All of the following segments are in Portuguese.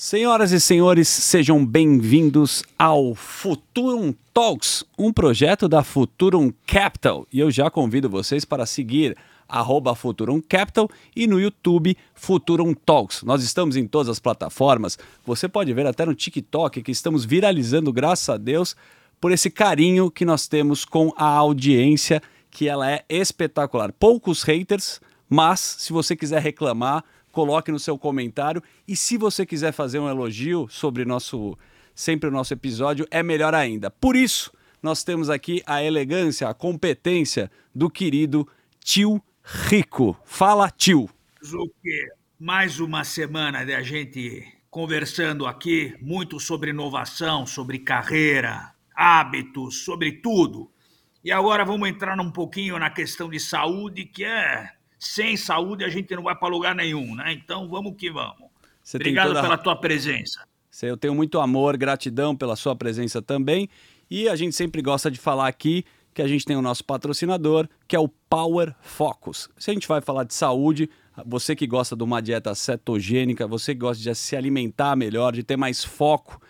Senhoras e senhores, sejam bem-vindos ao Futurum Talks, um projeto da Futurum Capital. E eu já convido vocês para seguir arroba Futurum Capital e no YouTube Futurum Talks. Nós estamos em todas as plataformas. Você pode ver até no TikTok que estamos viralizando, graças a Deus, por esse carinho que nós temos com a audiência, que ela é espetacular. Poucos haters, mas se você quiser reclamar, coloque no seu comentário. E se você quiser fazer um elogio sobre nosso sempre o nosso episódio, é melhor ainda. Por isso, nós temos aqui a elegância, a competência do querido tio Rico. Fala, tio. Mais uma semana de a gente conversando aqui muito sobre inovação, sobre carreira, hábitos, sobre tudo. E agora vamos entrar um pouquinho na questão de saúde, que é sem saúde a gente não vai para lugar nenhum, né? Então vamos que vamos. Você Obrigado toda... pela tua presença. Eu tenho muito amor, gratidão pela sua presença também. E a gente sempre gosta de falar aqui que a gente tem o nosso patrocinador, que é o Power Focus. Se a gente vai falar de saúde, você que gosta de uma dieta cetogênica, você que gosta de se alimentar melhor, de ter mais foco,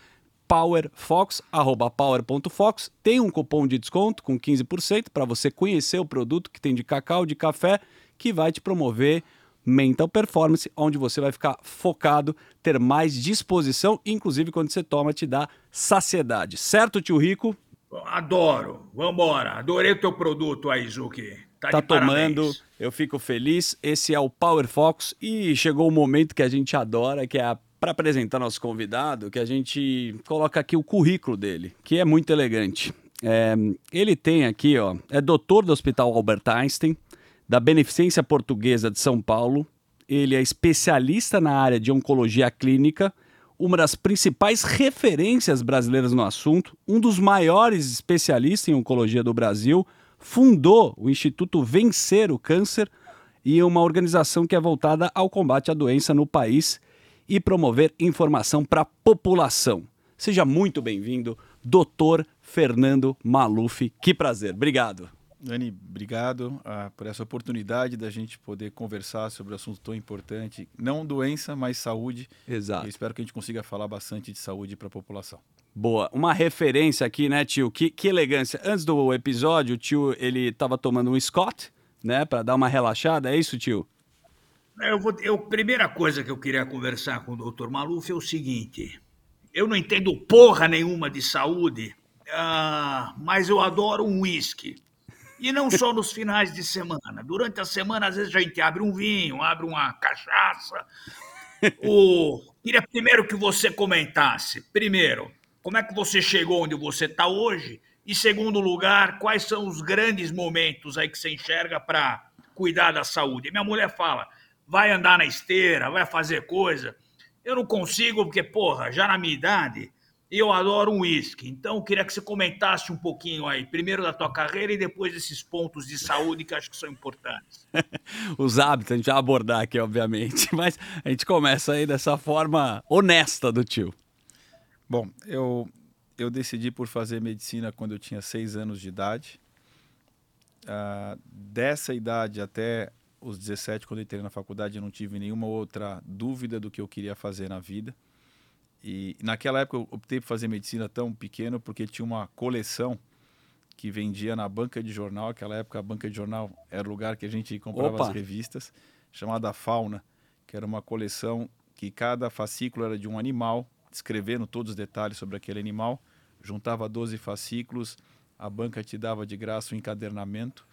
PowerFox, arroba power.fox, tem um cupom de desconto com 15% para você conhecer o produto que tem de cacau, de café que vai te promover mental performance, onde você vai ficar focado, ter mais disposição, inclusive quando você toma te dá saciedade. Certo, tio Rico? Adoro. Vambora. Adorei o teu produto aí, Zuki. Tá, tá tomando, eu fico feliz. Esse é o Power Focus e chegou o momento que a gente adora, que é para apresentar nosso convidado, que a gente coloca aqui o currículo dele, que é muito elegante. É, ele tem aqui, ó, é doutor do Hospital Albert Einstein, da Beneficência Portuguesa de São Paulo. Ele é especialista na área de oncologia clínica, uma das principais referências brasileiras no assunto, um dos maiores especialistas em oncologia do Brasil, fundou o Instituto Vencer o Câncer e uma organização que é voltada ao combate à doença no país e promover informação para a população. Seja muito bem-vindo, doutor Fernando Maluf. Que prazer. Obrigado. Dani, obrigado uh, por essa oportunidade da gente poder conversar sobre um assunto tão importante, não doença, mas saúde. Exato. Eu espero que a gente consiga falar bastante de saúde para a população. Boa. Uma referência aqui, né, tio? Que, que elegância. Antes do episódio, o tio ele estava tomando um Scott, né, para dar uma relaxada. É isso, tio? Eu vou, eu, primeira coisa que eu queria conversar com o doutor Maluf é o seguinte: eu não entendo porra nenhuma de saúde, uh, mas eu adoro um uísque. E não só nos finais de semana. Durante a semana, às vezes, a gente abre um vinho, abre uma cachaça. O... Queria primeiro que você comentasse. Primeiro, como é que você chegou onde você está hoje? E segundo lugar, quais são os grandes momentos aí que você enxerga para cuidar da saúde? Minha mulher fala, vai andar na esteira, vai fazer coisa. Eu não consigo, porque, porra, já na minha idade, eu adoro um uísque, então eu queria que você comentasse um pouquinho aí, primeiro da tua carreira e depois desses pontos de saúde que acho que são importantes. Os hábitos a gente vai abordar aqui, obviamente, mas a gente começa aí dessa forma honesta do tio. Bom, eu, eu decidi por fazer medicina quando eu tinha seis anos de idade. Uh, dessa idade até os 17, quando eu entrei na faculdade, eu não tive nenhuma outra dúvida do que eu queria fazer na vida. E naquela época eu optei por fazer medicina tão pequeno porque tinha uma coleção que vendia na banca de jornal. Naquela época a banca de jornal era o lugar que a gente comprava Opa. as revistas, chamada Fauna, que era uma coleção que cada fascículo era de um animal, descrevendo todos os detalhes sobre aquele animal. Juntava 12 fascículos, a banca te dava de graça o um encadernamento.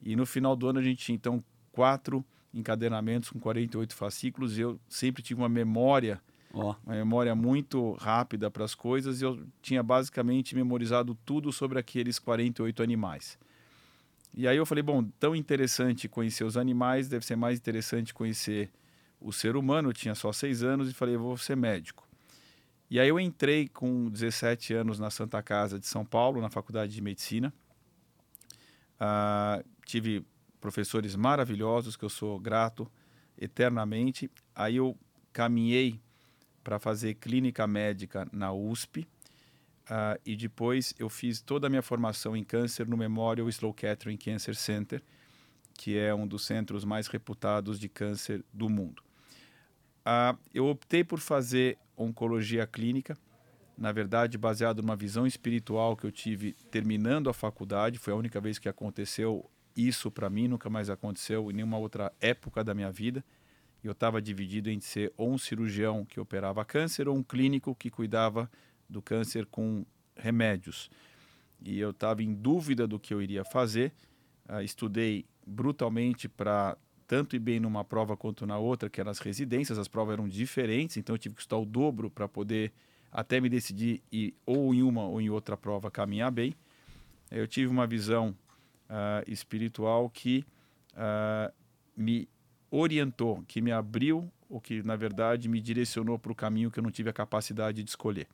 E no final do ano a gente tinha então quatro encadernamentos com 48 fascículos e eu sempre tive uma memória Oh. Uma memória muito rápida para as coisas e eu tinha basicamente memorizado tudo sobre aqueles 48 animais. E aí eu falei, bom, tão interessante conhecer os animais, deve ser mais interessante conhecer o ser humano. Eu tinha só seis anos e falei, vou ser médico. E aí eu entrei com 17 anos na Santa Casa de São Paulo, na Faculdade de Medicina. Uh, tive professores maravilhosos que eu sou grato eternamente. Aí eu caminhei para fazer clínica médica na USP. Uh, ah, e depois eu fiz toda a minha formação em câncer no Memorial Sloan Kettering Cancer Center, que é um dos centros mais reputados de câncer do mundo. uh, eu optei por fazer oncologia clínica, na verdade, baseado numa visão espiritual que eu tive terminando a faculdade. Foi a única vez que aconteceu isso para mim, nunca mais aconteceu em nenhuma outra época da minha vida. Eu estava dividido entre ser ou um cirurgião que operava câncer ou um clínico que cuidava do câncer com remédios. E eu estava em dúvida do que eu iria fazer. Uh, estudei brutalmente para tanto ir bem numa prova quanto na outra, que eram as residências. As provas eram diferentes, então eu tive que estudar o dobro para poder até me decidir ir ou em uma ou em outra prova caminhar bem. Eu tive uma visão uh, espiritual que uh, me orientou, que me abriu, ou que na verdade me direcionou para o caminho que eu não tive a capacidade de escolher.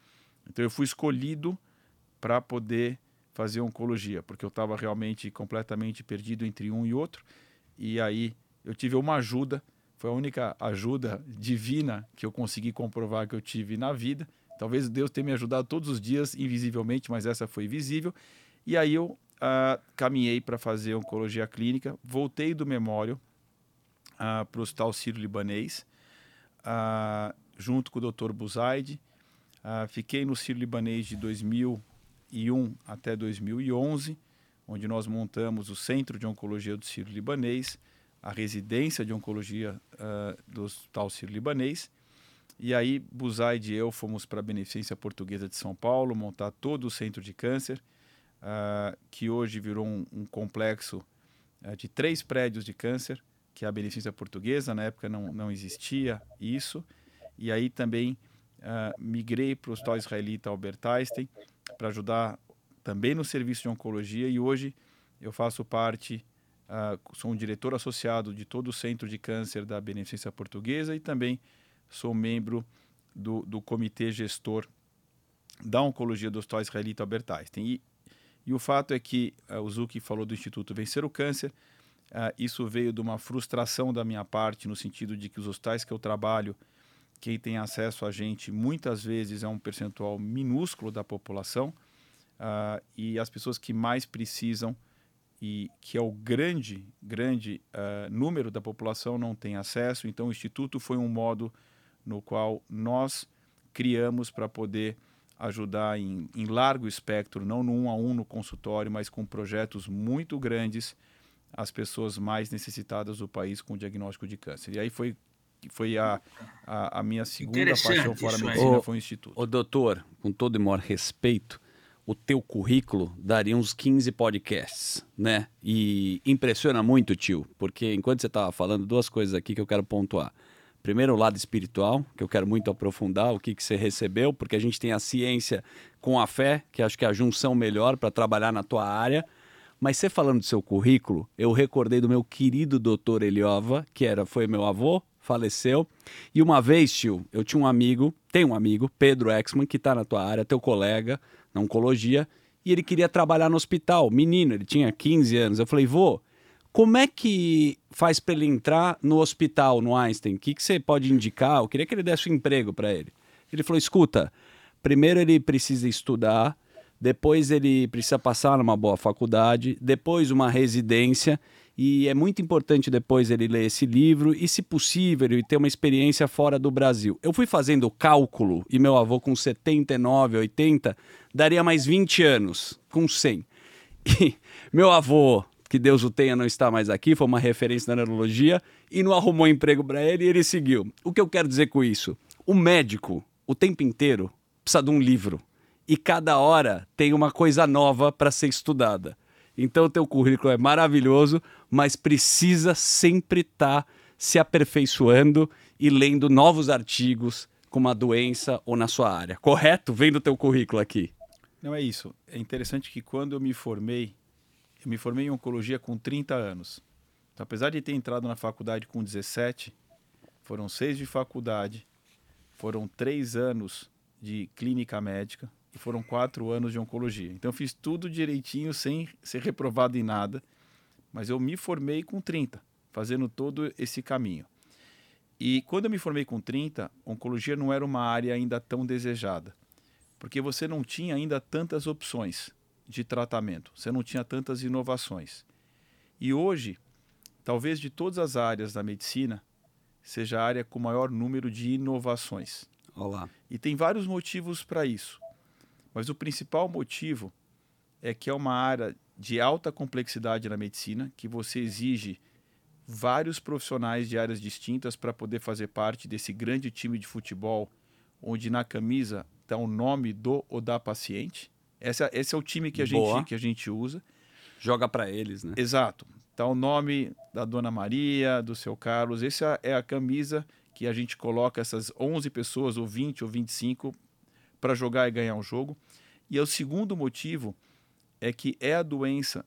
Então eu fui escolhido para poder fazer oncologia, porque eu estava realmente completamente perdido entre um e outro. E aí eu tive uma ajuda, foi a única ajuda divina que eu consegui comprovar que eu tive na vida. Talvez Deus tenha me ajudado todos os dias, invisivelmente, mas essa foi visível. E aí eu uh, caminhei para fazer oncologia clínica, voltei do memório uh, para o Hospital Sírio-Libanês, uh, junto com o Dr. Buzaide. fiquei no Sírio-Libanês de 2001 até 2011, onde nós montamos o Centro de Oncologia do Sírio-Libanês, a residência de oncologia do Hospital Sírio-Libanês. E aí, Buzaide e eu fomos para a Beneficência Portuguesa de São Paulo montar todo o centro de câncer uh, que hoje virou um, um complexo uh, de três prédios de câncer, que é a Beneficência Portuguesa, na época não, não existia isso. E aí também uh, migrei para o Hospital Israelita Albert Einstein para ajudar também no serviço de oncologia e hoje eu faço parte, sou um diretor associado de todo o centro de câncer da Beneficência Portuguesa e também sou membro do, do comitê gestor da oncologia do Hospital Israelita Albert Einstein. E e o fato é que uh, o Zuki falou do Instituto Vencer o Câncer. Uh, isso veio de uma frustração da minha parte, no sentido de que os hospitais que eu trabalho, quem tem acesso a gente, muitas vezes é um percentual minúsculo da população. Uh, e as pessoas que mais precisam e que é o grande, grande uh, número da população não tem acesso. Então, o Instituto foi um modo no qual nós criamos para poder ajudar em, em, largo espectro, não no um a um no consultório, mas com projetos muito grandes as pessoas mais necessitadas do país com diagnóstico de câncer. E aí foi foi a, a, a minha segunda paixão fora a medicina, foi o instituto. O doutor, com todo o maior respeito, o teu currículo daria uns 15 podcasts, né? E impressiona muito, tio, porque enquanto você estava falando, duas coisas aqui que eu quero pontuar. Primeiro, o lado espiritual, que eu quero muito aprofundar, o que, que você recebeu, porque a gente tem a ciência com a fé, que acho que é a junção melhor para trabalhar na tua área. Mas você falando do seu currículo, eu recordei do meu querido doutor Eliova, que era, foi meu avô, faleceu. E uma vez, tio, eu tinha um amigo, tem um amigo, Pedro Exman, que está na tua área, teu colega na oncologia, e ele queria trabalhar no hospital, menino, ele tinha 15 anos. Eu falei, vô, como é que faz para ele entrar no hospital, no Einstein? O que, que você pode indicar? Eu queria que ele desse um emprego para ele. Ele falou: escuta, primeiro ele precisa estudar, depois ele precisa passar numa boa faculdade, depois uma residência. E é muito importante depois ele ler esse livro e, se possível, ele ter uma experiência fora do Brasil. Eu fui fazendo o cálculo e meu avô, com 79, 80, daria mais 20 anos, com 100. E meu avô que Deus o tenha, não está mais aqui, foi uma referência na neurologia e não arrumou emprego para ele e ele seguiu. O que eu quero dizer com isso? O médico, o tempo inteiro, precisa de um livro e cada hora tem uma coisa nova para ser estudada. Então o teu currículo é maravilhoso, mas precisa sempre estar tá se aperfeiçoando e lendo novos artigos com uma doença ou na sua área. Correto? Vendo o teu currículo aqui. Não é isso. É interessante que quando eu me formei, eu me formei em oncologia com 30 anos. Então, apesar de ter entrado na faculdade com 17, foram seis de faculdade, foram três anos de clínica médica e foram quatro anos de oncologia. Então, eu fiz tudo direitinho, sem ser reprovado em nada, mas eu me formei com 30, fazendo todo esse caminho. E quando eu me formei com 30, oncologia não era uma área ainda tão desejada, porque você não tinha ainda tantas opções de tratamento, você não tinha tantas inovações. E hoje, talvez de todas as áreas da medicina, seja a área com maior número de inovações. Olá. E tem vários motivos para isso. Mas o principal motivo é que é uma área de alta complexidade na medicina, que você exige vários profissionais de áreas distintas para poder fazer parte desse grande time de futebol, onde na camisa está o nome do ou da paciente. Essa, esse é o time que a, gente, que a gente usa. Joga para eles, né? Exato. Está o nome da Dona Maria, do seu Carlos. Essa é a camisa que a gente coloca essas 11 pessoas, ou 20 ou 25, para jogar e ganhar um jogo. E é o segundo motivo é que é a doença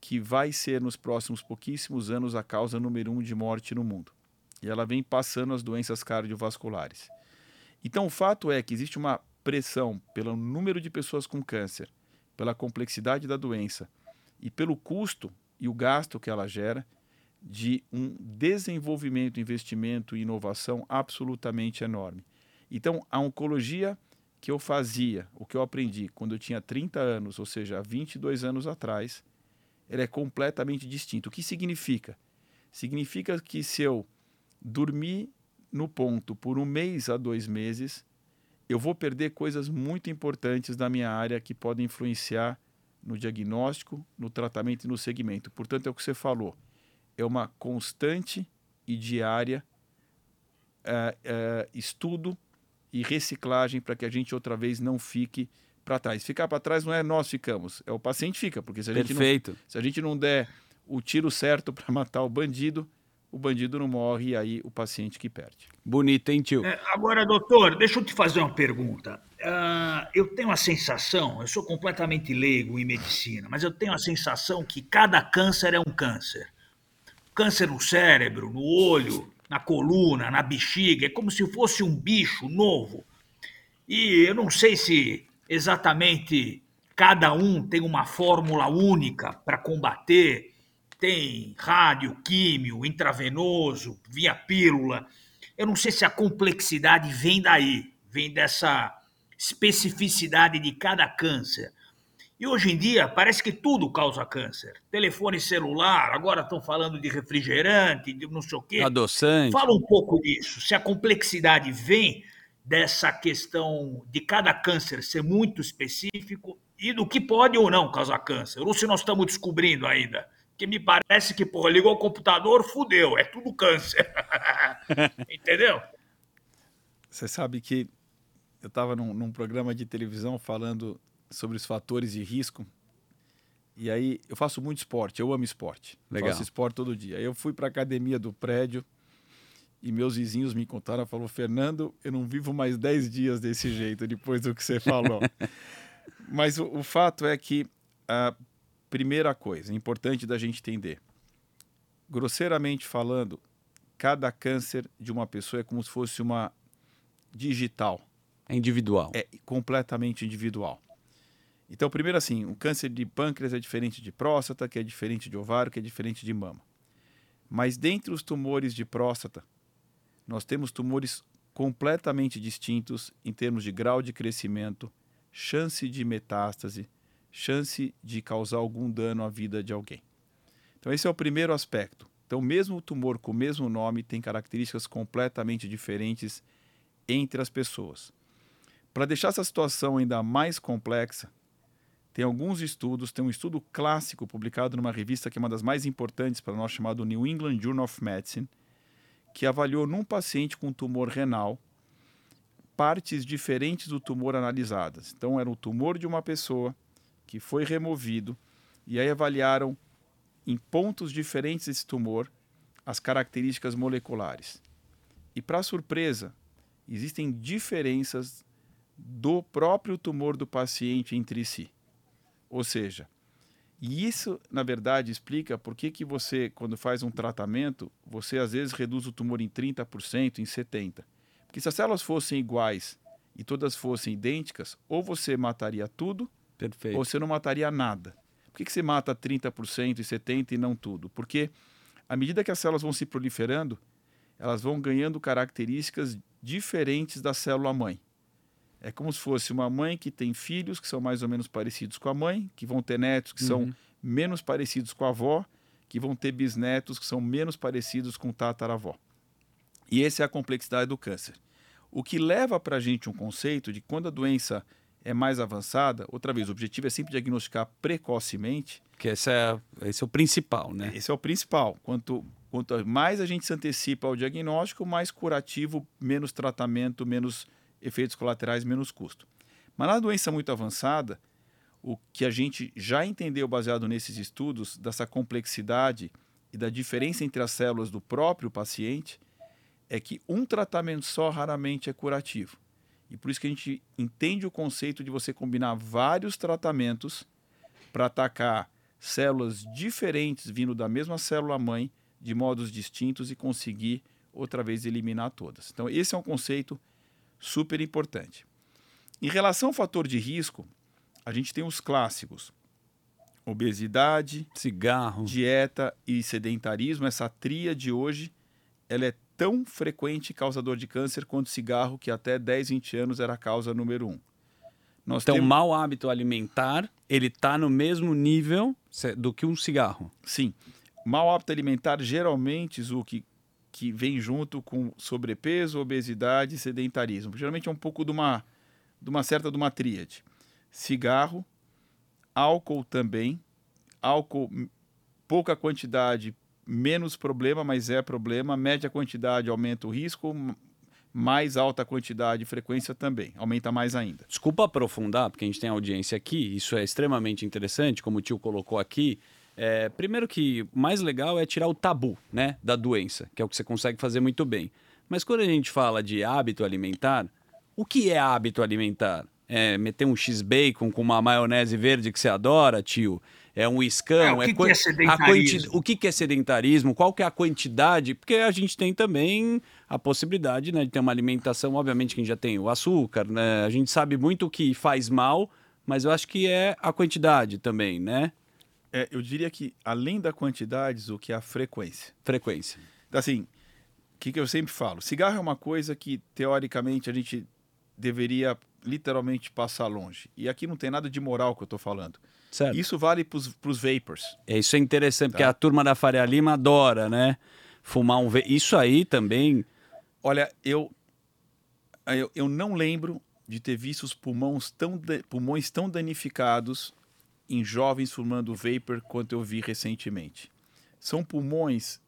que vai ser nos próximos pouquíssimos anos a causa número um de morte no mundo. E ela vem passando as doenças cardiovasculares. Então, o fato é que existe uma pressão pelo número de pessoas com câncer, pela complexidade da doença e pelo custo e o gasto que ela gera de um desenvolvimento, investimento e inovação absolutamente enorme. Então, a oncologia que eu fazia, o que eu aprendi quando eu tinha 30 anos, ou seja, há 22 anos atrás, ela é completamente distinta. O que significa? Significa que se eu dormir no ponto por um mês a dois meses, eu vou perder coisas muito importantes da minha área que podem influenciar no diagnóstico, no tratamento e no segmento. Portanto, é o que você falou. É uma constante e diária uh, uh, estudo e reciclagem para que a gente outra vez não fique para trás. Ficar para trás não é nós ficamos, é o paciente fica, porque se a, Gente, não, se a gente não der o tiro certo para matar o bandido, o bandido não morre e aí o paciente que perde. Bonito, hein, tio? É, agora, doutor, deixa eu te fazer uma pergunta. Uh, eu tenho a sensação, eu sou completamente leigo em medicina, mas eu tenho a sensação que cada câncer é um câncer. Câncer no cérebro, no olho, na coluna, na bexiga, é como se fosse um bicho novo. E eu não sei se exatamente cada um tem uma fórmula única para combater, tem rádio, químio, intravenoso, via pílula. Eu não sei se a complexidade vem daí, vem dessa especificidade de cada câncer. E hoje em dia parece que tudo causa câncer. Telefone celular, agora estão falando de refrigerante, de não sei o quê. Adoçante. Fala um pouco disso. Se a complexidade vem dessa questão de cada câncer ser muito específico e do que pode ou não causar câncer, ou se nós estamos descobrindo ainda. Que me parece que, porra, ligou o computador, fudeu, é tudo câncer. Entendeu? Você sabe que eu estava num, num, programa de televisão falando sobre os fatores de risco. E aí, eu faço muito esporte, eu amo esporte. Legal. Faço esporte todo dia. Eu fui para a academia do prédio e meus vizinhos me contaram, falou, Fernando, eu não vivo mais 10 dias desse jeito, depois do que você falou. Mas o, o, fato é que a primeira coisa, importante da gente entender, grosseiramente falando, cada câncer de uma pessoa é como se fosse uma digital. É individual. É completamente individual. Então, primeiro assim, o câncer de pâncreas é diferente de próstata, que é diferente de ovário, que é diferente de mama. Mas dentre os tumores de próstata, nós temos tumores completamente distintos em termos de grau de crescimento, chance de metástase, chance de causar algum dano à vida de alguém. Então, esse é o primeiro aspecto. Então, mesmo o tumor com o mesmo nome tem características completamente diferentes entre as pessoas. Para deixar essa situação ainda mais complexa, tem alguns estudos, tem um estudo clássico publicado numa revista que é uma das mais importantes para nós, chamado New England Journal of Medicine, que avaliou num paciente com tumor renal partes diferentes do tumor analisadas. Então, era o tumor de uma pessoa que foi removido e aí avaliaram em pontos diferentes desse tumor as características moleculares. E, para surpresa, existem diferenças do próprio tumor do paciente entre si. Ou seja, e isso, na verdade, explica por que, que você, quando faz um tratamento, você às vezes reduz o tumor em 30%, em 70%. Porque se as células fossem iguais e todas fossem idênticas, ou você mataria tudo, Perfeito. ou você não mataria nada. Por que, que você mata 30% e 70% e não tudo? Porque à medida que as células vão se proliferando, elas vão ganhando características diferentes da célula mãe. É como se fosse uma mãe que tem filhos que são mais ou menos parecidos com a mãe, que vão ter netos que uhum. são menos parecidos com a avó, que vão ter bisnetos que são menos parecidos com o tataravó. E essa é a complexidade do câncer. O que leva para a gente um conceito de quando a doença é mais avançada, outra vez, o objetivo é sempre diagnosticar precocemente. Que esse é, esse é o principal, né? Esse é o principal. Quanto, quanto mais a gente se antecipa ao diagnóstico, mais curativo, menos tratamento, menos efeitos colaterais, menos custo. Mas na doença muito avançada, o que a gente já entendeu baseado nesses estudos, dessa complexidade e da diferença entre as células do próprio paciente, é que um tratamento só raramente é curativo. E por isso que a gente entende o conceito de você combinar vários tratamentos para atacar células diferentes vindo da mesma célula mãe de modos distintos e conseguir outra vez eliminar todas. Então esse é um conceito super importante. Em relação ao fator de risco, a gente tem os clássicos: obesidade, cigarro, dieta e sedentarismo. Essa tríade hoje ela é tão frequente causador de câncer quanto cigarro, que até 10, 20 anos era a causa número um. Nós então, temos... mau hábito alimentar, ele está no mesmo nível do que um cigarro. Sim. Mau hábito alimentar, geralmente, o que, que vem junto com sobrepeso, obesidade e sedentarismo. Geralmente é um pouco de uma, de uma certa de uma tríade. Cigarro, álcool também, álcool pouca quantidade menos problema, mas é problema. Média quantidade aumenta o risco, mais alta quantidade e frequência também, aumenta mais ainda. Desculpa aprofundar, porque a gente tem audiência aqui, isso é extremamente interessante, como o tio colocou aqui. É, primeiro que o mais legal é tirar o tabu né, da doença, que é o que você consegue fazer muito bem. Mas quando a gente fala de hábito alimentar, o que é hábito alimentar? É meter um X-bacon com uma maionese verde que você adora, tio? é um iscão, é, o que, é, que é sedentarismo? o que, que é sedentarismo, qual que é a quantidade, porque a gente tem também a possibilidade né, de ter uma alimentação, obviamente que a gente já tem o açúcar, né? a gente sabe muito o que faz mal, mas eu acho que é a quantidade também, né? É, eu diria que além da quantidade, o que é a frequência. Frequência. Assim, o que, que eu sempre falo? Cigarro é uma coisa que, teoricamente, a gente deveria literalmente passar longe. E aqui não tem nada de moral que eu estou falando. Certo. Isso vale para os vapors. É, isso é interessante, tá. porque a turma da Faria Lima adora, né? Fumar um vapor. Isso aí também. Olha, eu, eu, eu não lembro de ter visto os pulmões tão, pulmões tão danificados em jovens fumando vapor quanto eu vi recentemente. São pulmões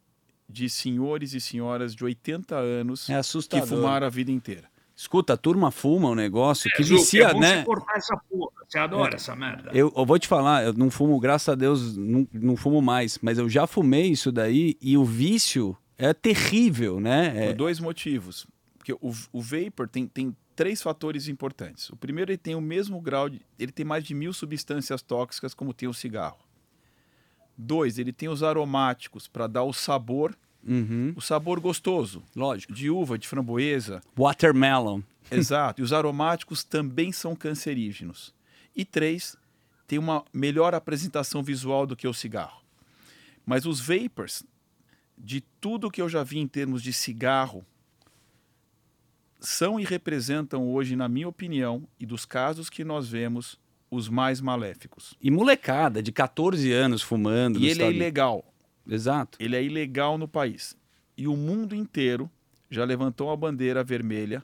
de senhores e senhoras de 80 anos é que fumaram a vida inteira. Escuta, a turma fuma um negócio é, que vicia, é né? Cortar essa porra. Você adora é, essa merda. Eu, eu, vou te falar, eu não fumo, graças a Deus, não, não fumo mais, mas eu já fumei isso daí e o vício é terrível, né? É... Por dois motivos. Porque o, o vapor tem, tem três fatores importantes. O primeiro, ele tem o mesmo grau de. Ele tem mais de mil substâncias tóxicas, como tem o cigarro. Dois, ele tem os aromáticos para dar o sabor Uhum. O sabor gostoso. Lógico. De uva, de framboesa. Watermelon. Exato. e os aromáticos também são cancerígenos. E três, tem uma melhor apresentação visual do que o cigarro. Mas os vapors, de tudo que eu já vi em termos de cigarro, são e representam hoje, na minha opinião, e dos casos que nós vemos, os mais maléficos. E molecada, de 14 anos fumando. E ele é estado... é ilegal. Exato. Ele é ilegal no país. E o mundo inteiro já levantou a bandeira vermelha,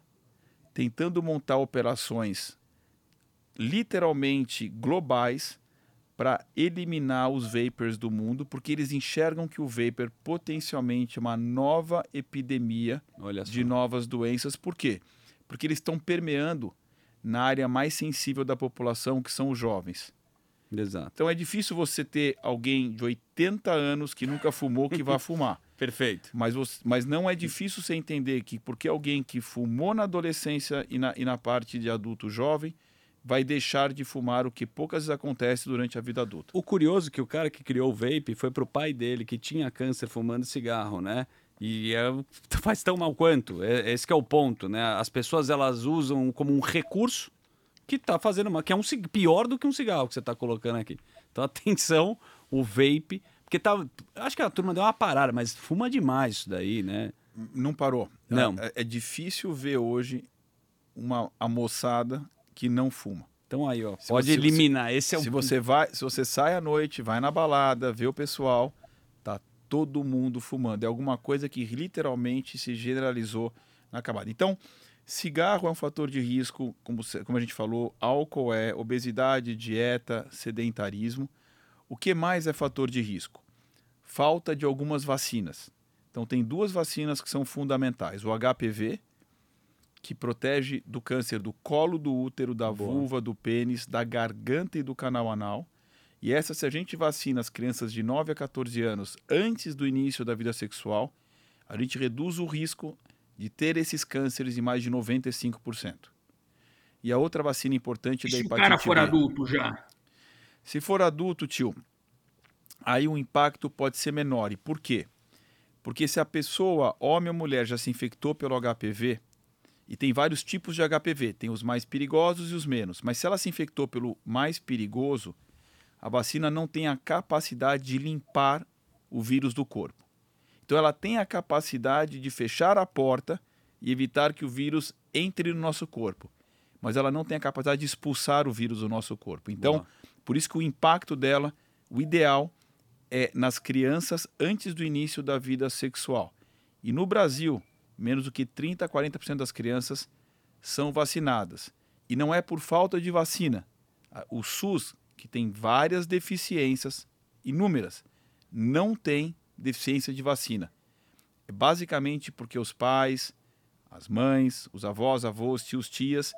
tentando montar operações literalmente globais para eliminar os vapors do mundo, porque eles enxergam que o vapor potencialmente é uma nova epidemia de novas doenças. Por quê? Porque eles estão permeando na área mais sensível da população, que são os jovens. Exato. Então é difícil você ter alguém de 80 anos que nunca fumou que vá fumar. Perfeito. Mas, você, mas não é difícil você entender que porque alguém que fumou na adolescência e na, e na parte de adulto jovem vai deixar de fumar, o que poucas vezes acontece durante a vida adulta. O curioso é que o cara que criou o vape foi para o pai dele, que tinha câncer fumando cigarro, né? E é, faz tão mal quanto. É, esse é o ponto, né? As pessoas elas usam como um recurso que tá fazendo uma, que é um pior do que um cigarro que você tá colocando aqui. Então atenção, o vape, porque tá, acho que a turma deu uma parada, mas fuma demais isso daí, né? Não parou. Não. É, é difícil ver hoje uma a moçada que não fuma. Então aí, ó, se pode você, eliminar. Esse é se, o... se você vai, se você sai à noite, vai na balada, vê o pessoal, tá todo mundo fumando. É alguma coisa que literalmente se generalizou na camada. Então, cigarro é um fator de risco, como, como a gente falou, álcool é, obesidade, dieta, sedentarismo. O que mais é fator de risco? Falta de algumas vacinas. Então, tem duas vacinas que são fundamentais: o HPV, que protege do câncer do colo do útero, da Boa. vulva, do pênis, da garganta e do canal anal. E essa, se a gente vacina as crianças de 9 a 14 anos antes do início da vida sexual, a gente reduz o risco de ter esses cânceres em mais de 95%. E a outra vacina importante e da hepatite Se o cara for B. adulto já? Se for adulto, tio, aí o impacto pode ser menor. E por quê? Porque se a pessoa, homem ou mulher, já se infectou pelo HPV, e tem vários tipos de HPV, tem os mais perigosos e os menos, mas se ela se infectou pelo mais perigoso, a vacina não tem a capacidade de limpar o vírus do corpo. Então ela tem a capacidade de fechar a porta e evitar que o vírus entre no nosso corpo, mas ela não tem a capacidade de expulsar o vírus do nosso corpo. Então, Boa. por isso que o impacto dela, o ideal é nas crianças antes do início da vida sexual. E no Brasil, menos do que 30 a 40% das crianças são vacinadas. E não é por falta de vacina. O SUS que tem várias deficiências, inúmeras, não tem deficiência de vacina. É basicamente porque os pais, as mães, os avós, avós, tios, tias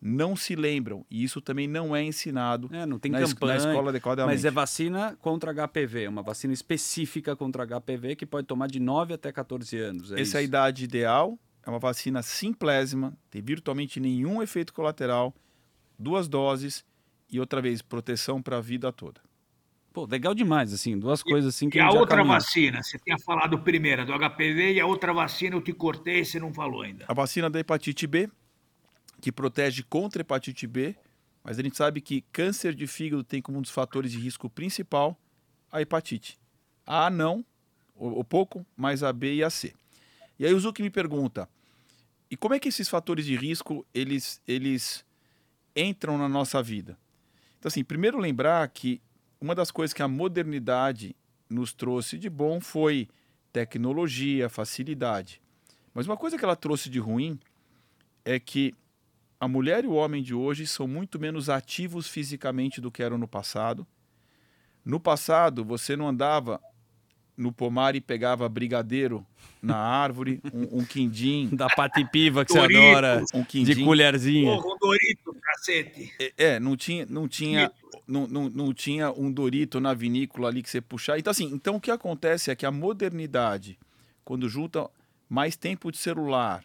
não se lembram e isso também não é ensinado é, não tem na, campanha, na escola adequadamente. Mas é vacina contra HPV, uma vacina específica contra HPV que pode tomar de 9 até 14 anos. É Essa isso. é a idade ideal, é uma vacina simplésima, tem virtualmente nenhum efeito colateral, duas doses e outra vez, proteção para a vida toda. Pô, legal demais, assim, duas coisas assim que E a, a outra caminha. vacina, você tinha falado primeira do HPV e a outra vacina eu te cortei, você não falou ainda. A vacina da hepatite B, que protege contra hepatite B, mas a gente sabe que câncer de fígado tem como um dos fatores de risco principal a hepatite. A não, ou, pouco, mas a B e a C. E aí o Zuc me pergunta, e como é que esses fatores de risco, eles, eles entram na nossa vida? Então, assim, primeiro lembrar que uma das coisas que a modernidade nos trouxe de bom foi tecnologia, facilidade. Mas uma coisa que ela trouxe de ruim é que a mulher e o homem de hoje são muito menos ativos fisicamente do que eram no passado. No passado, você não andava no pomar e pegava brigadeiro na árvore, um, um quindim. Da patipiva que Dorito, você adora, um quindim. de colherzinha. Porra, um Dorito, cacete. É, é, não tinha, não tinha, não, não, não tinha um Dorito na vinícola ali que você puxar. Então, assim, então o que acontece é que a modernidade, quando junta mais tempo de celular,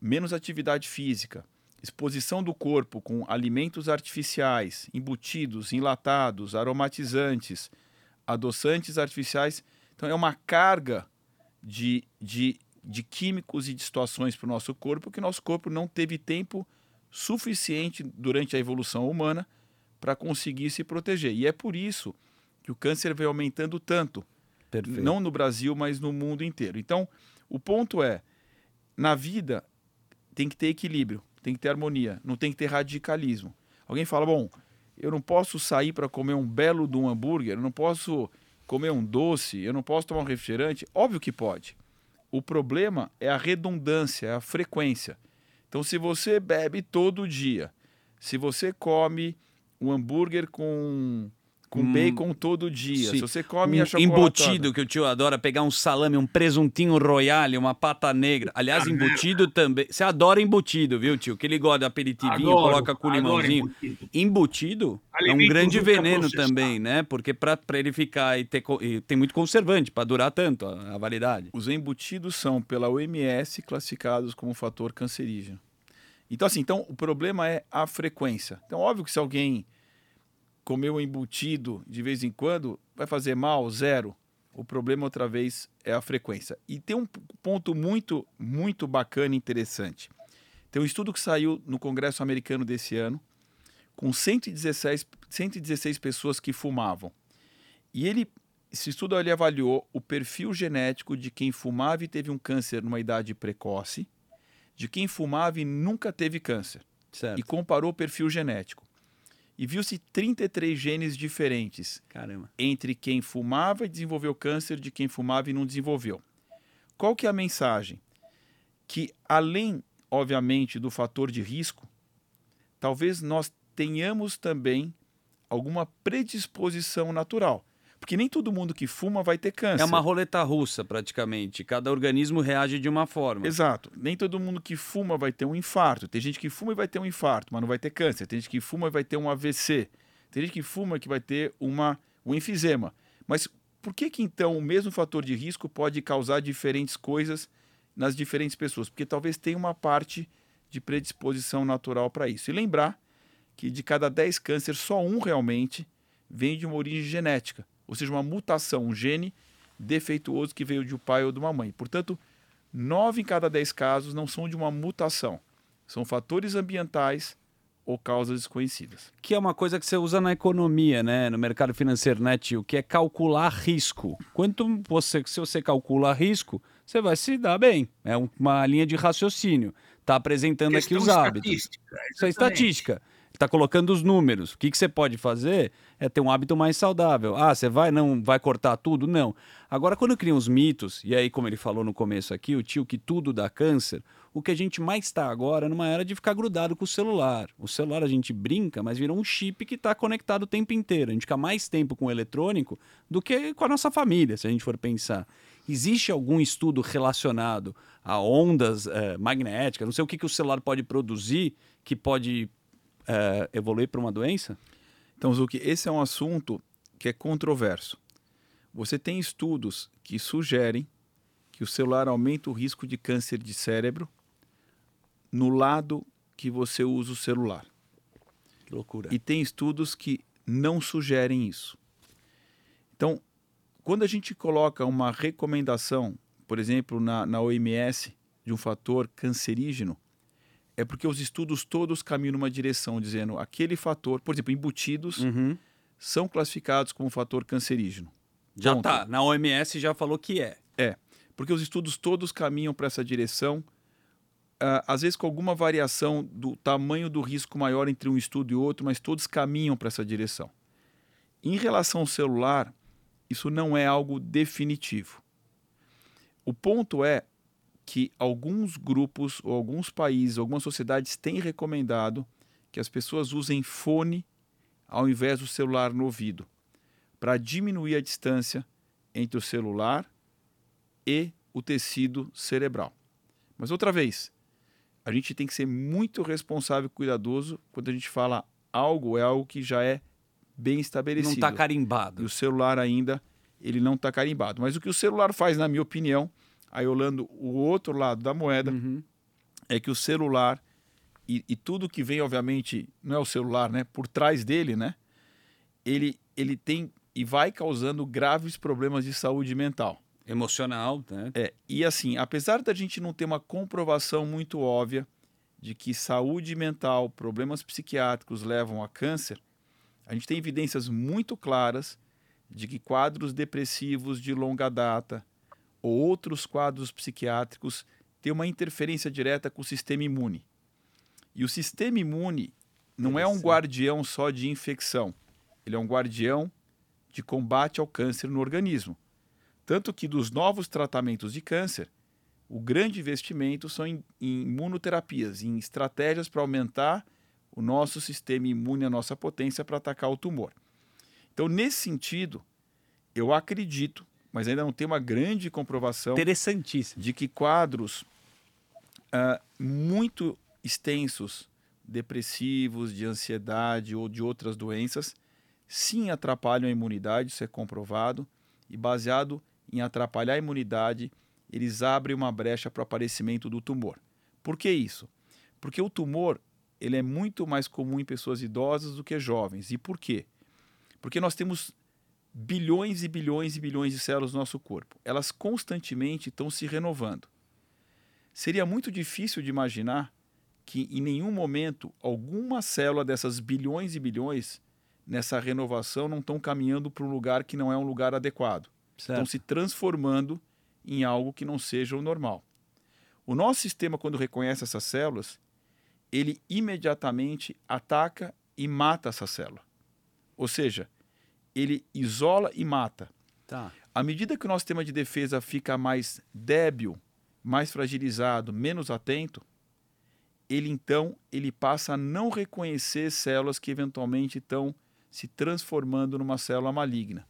menos atividade física, exposição do corpo com alimentos artificiais, embutidos, enlatados, aromatizantes, adoçantes artificiais, então é uma carga de, de, de químicos e de situações para o nosso corpo que nosso corpo não teve tempo suficiente durante a evolução humana para conseguir se proteger. E é por isso que o câncer vem aumentando tanto. Perfeito. Não no Brasil, mas no mundo inteiro. Então, o ponto é, na vida tem que ter equilíbrio, tem que ter harmonia, não tem que ter radicalismo. Alguém fala, bom, eu não posso sair para comer um belo de um hambúrguer, eu não posso comer um doce, eu não posso tomar um refrigerante? Óbvio que pode. O problema é a redundância, é a frequência. Então, se você bebe todo dia, se você come um hambúrguer com com hum, bacon todo dia. Sim. Se você come um embutido que o tio adora pegar um salame, um presuntinho royale, uma pata negra. Aliás, embutido também. Você adora embutido, viu, tio? Que ele gosta de aperitivinho, adoro, coloca com limãozinho. Embutido, embutido é um grande veneno também, né? Porque para ele ficar e ter e tem muito conservante para durar tanto a, a validade. Os embutidos são pela OMS classificados como fator cancerígeno. Então assim, então o problema é a frequência. Então óbvio que se alguém comer um embutido de vez em quando vai fazer mal, zero. O problema, outra vez, é a frequência. E tem um ponto muito, muito bacana e interessante. Tem um estudo que saiu no Congresso Americano desse ano, com 116, 116 pessoas que fumavam. E ele, esse estudo ele avaliou o perfil genético de quem fumava e teve um câncer numa idade precoce, de quem fumava e nunca teve câncer. Certo. E comparou o perfil genético. E viu-se 33 genes diferentes Caramba. entre quem fumava e desenvolveu câncer de quem fumava e não desenvolveu. Qual que é a mensagem? Que além, obviamente, do fator de risco, talvez nós tenhamos também alguma predisposição natural. Porque nem todo mundo que fuma vai ter câncer. É uma roleta russa, praticamente. Cada organismo reage de uma forma. Exato. Nem todo mundo que fuma vai ter um infarto. Tem gente que fuma e vai ter um infarto, mas não vai ter câncer. Tem gente que fuma e vai ter um AVC. Tem gente que fuma que vai ter uma, um enfisema. Mas por que, que então o mesmo fator de risco pode causar diferentes coisas nas diferentes pessoas? Porque talvez tenha uma parte de predisposição natural para isso. E lembrar que de cada 10 cânceres, só um realmente vem de uma origem genética ou seja, uma mutação, um gene defeituoso que veio de um pai ou de uma mãe. Portanto, nove em cada dez casos não são de uma mutação, são fatores ambientais ou causas desconhecidas. Que é uma coisa que você usa na economia, né? no mercado financeiro, né, tio? Que é calcular risco. Quanto você, se você calcula risco, você vai se dar bem. É uma linha de raciocínio. Está apresentando aqui os hábitos. Isso é estatística está colocando os números. O que, que você pode fazer é ter um hábito mais saudável. Ah, você vai não vai cortar tudo? Não. Agora, quando criam os mitos, e aí, como ele falou no começo aqui, o tio que tudo dá câncer, o que a gente mais está agora numa era de ficar grudado com o celular. O celular a gente brinca, mas virou um chip que está conectado o tempo inteiro. A gente fica mais tempo com o eletrônico do que com a nossa família, se a gente for pensar. Existe algum estudo relacionado a ondas é, magnéticas? Não sei o que, que o celular pode produzir que pode é, evoluir para uma doença? Então, Zuki, esse é um assunto que é controverso. Você tem estudos que sugerem que o celular aumenta o risco de câncer de cérebro no lado que você usa o celular. Que loucura. E tem estudos que não sugerem isso. Então, quando a gente coloca uma recomendação, por exemplo, na, na OMS, de um fator cancerígeno, é porque os estudos todos caminham numa direção, dizendo aquele fator, por exemplo, embutidos, uhum. são classificados como fator cancerígeno. Já está. Na OMS já falou que é. É, porque os estudos todos caminham para essa direção, uh, às vezes com alguma variação do tamanho do risco maior entre um estudo e outro, mas todos caminham para essa direção. Em relação ao celular, isso não é algo definitivo. O ponto é que alguns grupos ou alguns países, algumas sociedades têm recomendado que as pessoas usem fone ao invés do celular no ouvido, para diminuir a distância entre o celular e o tecido cerebral. Mas outra vez, a gente tem que ser muito responsável e cuidadoso quando a gente fala algo, é algo que já é bem estabelecido. Não está carimbado. E o celular ainda, ele não está carimbado. Mas o que o celular faz, na minha opinião, Aí olhando o outro lado da moeda, uhum. é que o celular e, e, tudo que vem, obviamente, não é o celular, né? Por trás dele, né? Ele, ele tem e vai causando graves problemas de saúde mental. Emocional, né? É, e assim, apesar da gente não ter uma comprovação muito óbvia de que saúde mental, problemas psiquiátricos levam a câncer, a gente tem evidências muito claras de que quadros depressivos de longa data, ou outros quadros psiquiátricos têm uma interferência direta com o sistema imune. E o sistema imune não é um guardião só de infecção, ele é um guardião de combate ao câncer no organismo. Tanto que dos novos tratamentos de câncer, o grande investimento são em, em imunoterapias, em estratégias para aumentar o nosso sistema imune, a nossa potência para atacar o tumor. Então, nesse sentido, eu acredito mas ainda não tem uma grande comprovação interessantíssimo de que quadros uh, muito extensos, depressivos, de ansiedade ou de outras doenças, sim atrapalham a imunidade, isso é comprovado, e baseado em atrapalhar a imunidade, eles abrem uma brecha para o aparecimento do tumor. Por que isso? Porque o tumor ele é muito mais comum em pessoas idosas do que jovens. E por quê? Porque nós temos bilhões e bilhões e bilhões de células no nosso corpo. Elas constantemente estão se renovando. Seria muito difícil de imaginar que em nenhum momento alguma célula dessas bilhões e bilhões nessa renovação não estão caminhando para um lugar que não é um lugar adequado. Certo. Estão se transformando em algo que não seja o normal. O nosso sistema, quando reconhece essas células, ele imediatamente ataca e mata essa célula. Ou seja, ele isola e mata. Tá. À medida que o nosso sistema de defesa fica mais débil, mais fragilizado, menos atento, ele então ele passa a não reconhecer células que eventualmente estão se transformando numa célula maligna.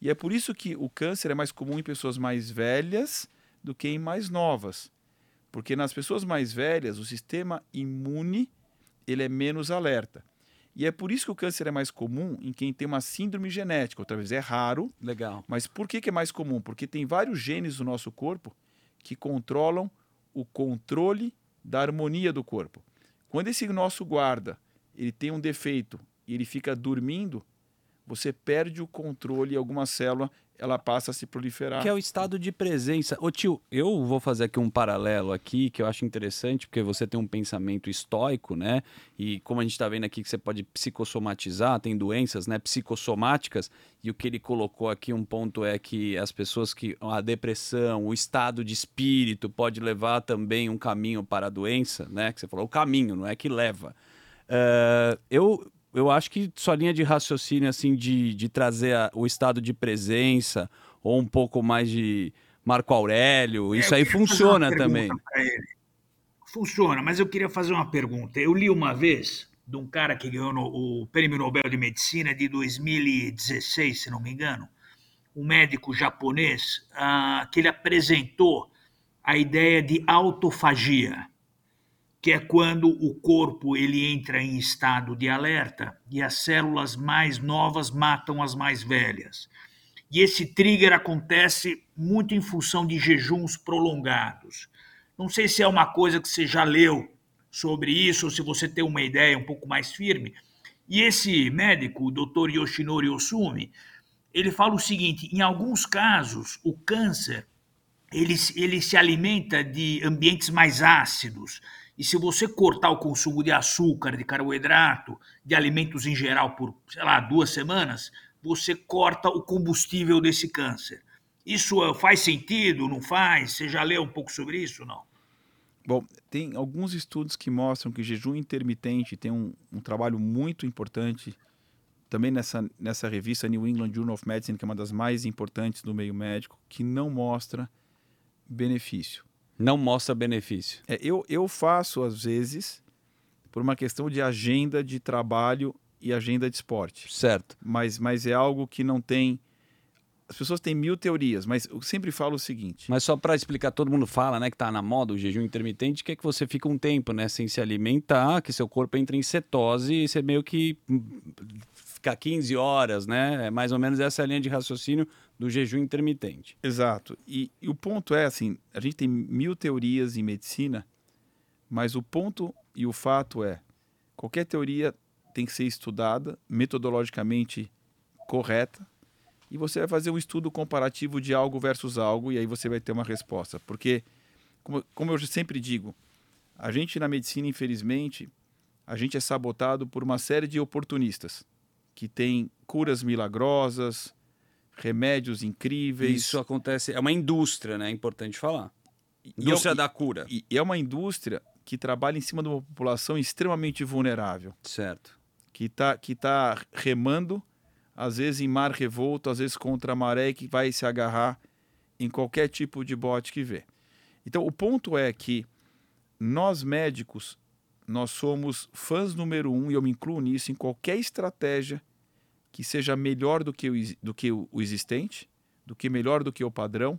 E é por isso que o câncer é mais comum em pessoas mais velhas do que em mais novas. Porque nas pessoas mais velhas, o sistema imune ele é menos alerta. E é por isso que o câncer é mais comum em quem tem uma síndrome genética. Outra vez, é raro. Legal. Mas por que, que é mais comum? Porque tem vários genes do nosso corpo que controlam o controle da harmonia do corpo. Quando esse nosso guarda ele tem um defeito e ele fica dormindo, você perde o controle e alguma célula ela passa a se proliferar. Que é o estado de presença. Ô tio, eu vou fazer aqui um paralelo aqui que eu acho interessante, porque você tem um pensamento estoico, né? E como a gente está vendo aqui que você pode psicossomatizar, tem doenças né, psicossomáticas, e o que ele colocou aqui, um ponto é que as pessoas que. a depressão, o estado de espírito pode levar também um caminho para a doença, né? Que você falou, o caminho, não é que leva. Uh, eu eu acho que sua linha de raciocínio, assim, de, de trazer a, o estado de presença ou um pouco mais de Marco Aurélio, é, isso aí funciona também. Funciona, mas eu queria fazer uma pergunta. Eu li uma vez de um cara que ganhou no, o Prêmio Nobel de Medicina de 2016, se não me engano, um médico japonês, uh, que ele apresentou a ideia de autofagia que é quando o corpo ele entra em estado de alerta e as células mais novas matam as mais velhas. E esse trigger acontece muito em função de jejuns prolongados. Não sei se é uma coisa que você já leu sobre isso ou se você tem uma ideia um pouco mais firme. E esse médico, o Dr. Yoshinori Osumi, ele fala o seguinte: em alguns casos, o câncer ele, ele se alimenta de ambientes mais ácidos e se você cortar o consumo de açúcar, de carboidrato, de alimentos em geral por, sei lá, duas semanas, você corta o combustível desse câncer. Isso eh, faz sentido? Não faz? Você já leu um pouco sobre isso? Não? Bom, tem alguns estudos que mostram que jejum intermitente tem um, um trabalho muito importante também nessa, nessa revista New England Journal of Medicine, que é uma das mais importantes do meio médico, que não mostra benefício. Não mostra benefício. É, eu, eu faço, às vezes, por uma questão de agenda de trabalho e agenda de esporte. Certo. Mas, mas é algo que não tem. As pessoas têm mil teorias, mas eu sempre falo o seguinte. Mas só para explicar, todo mundo fala, né, que tá na moda o jejum intermitente, que é que você fica um tempo, né, sem se alimentar, que seu corpo entra em cetose e você meio que ficar 15 horas, né? É mais ou menos essa linha de raciocínio do jejum intermitente. Exato. E, e, o ponto é assim, a gente tem mil teorias em medicina, mas o ponto e o fato é, qualquer teoria tem que ser estudada metodologicamente correta e você vai fazer um estudo comparativo de algo versus algo e aí você vai ter uma resposta. Porque, como, como eu sempre digo, a gente na medicina, infelizmente, a gente é sabotado por uma série de oportunistas que tem curas milagrosas, remédios incríveis. Isso acontece, é uma indústria, né? É importante falar. Indústria e, da cura. E, e é uma indústria que trabalha em cima de uma população extremamente vulnerável. Certo. Que está que tá remando, às vezes em mar revolto, às vezes contra a maré, que vai se agarrar em qualquer tipo de bote que vê. Então, o ponto é que nós médicos, nós somos fãs número um, e eu me incluo nisso, em qualquer estratégia que seja melhor do que o, do que o existente, do que melhor do que o padrão,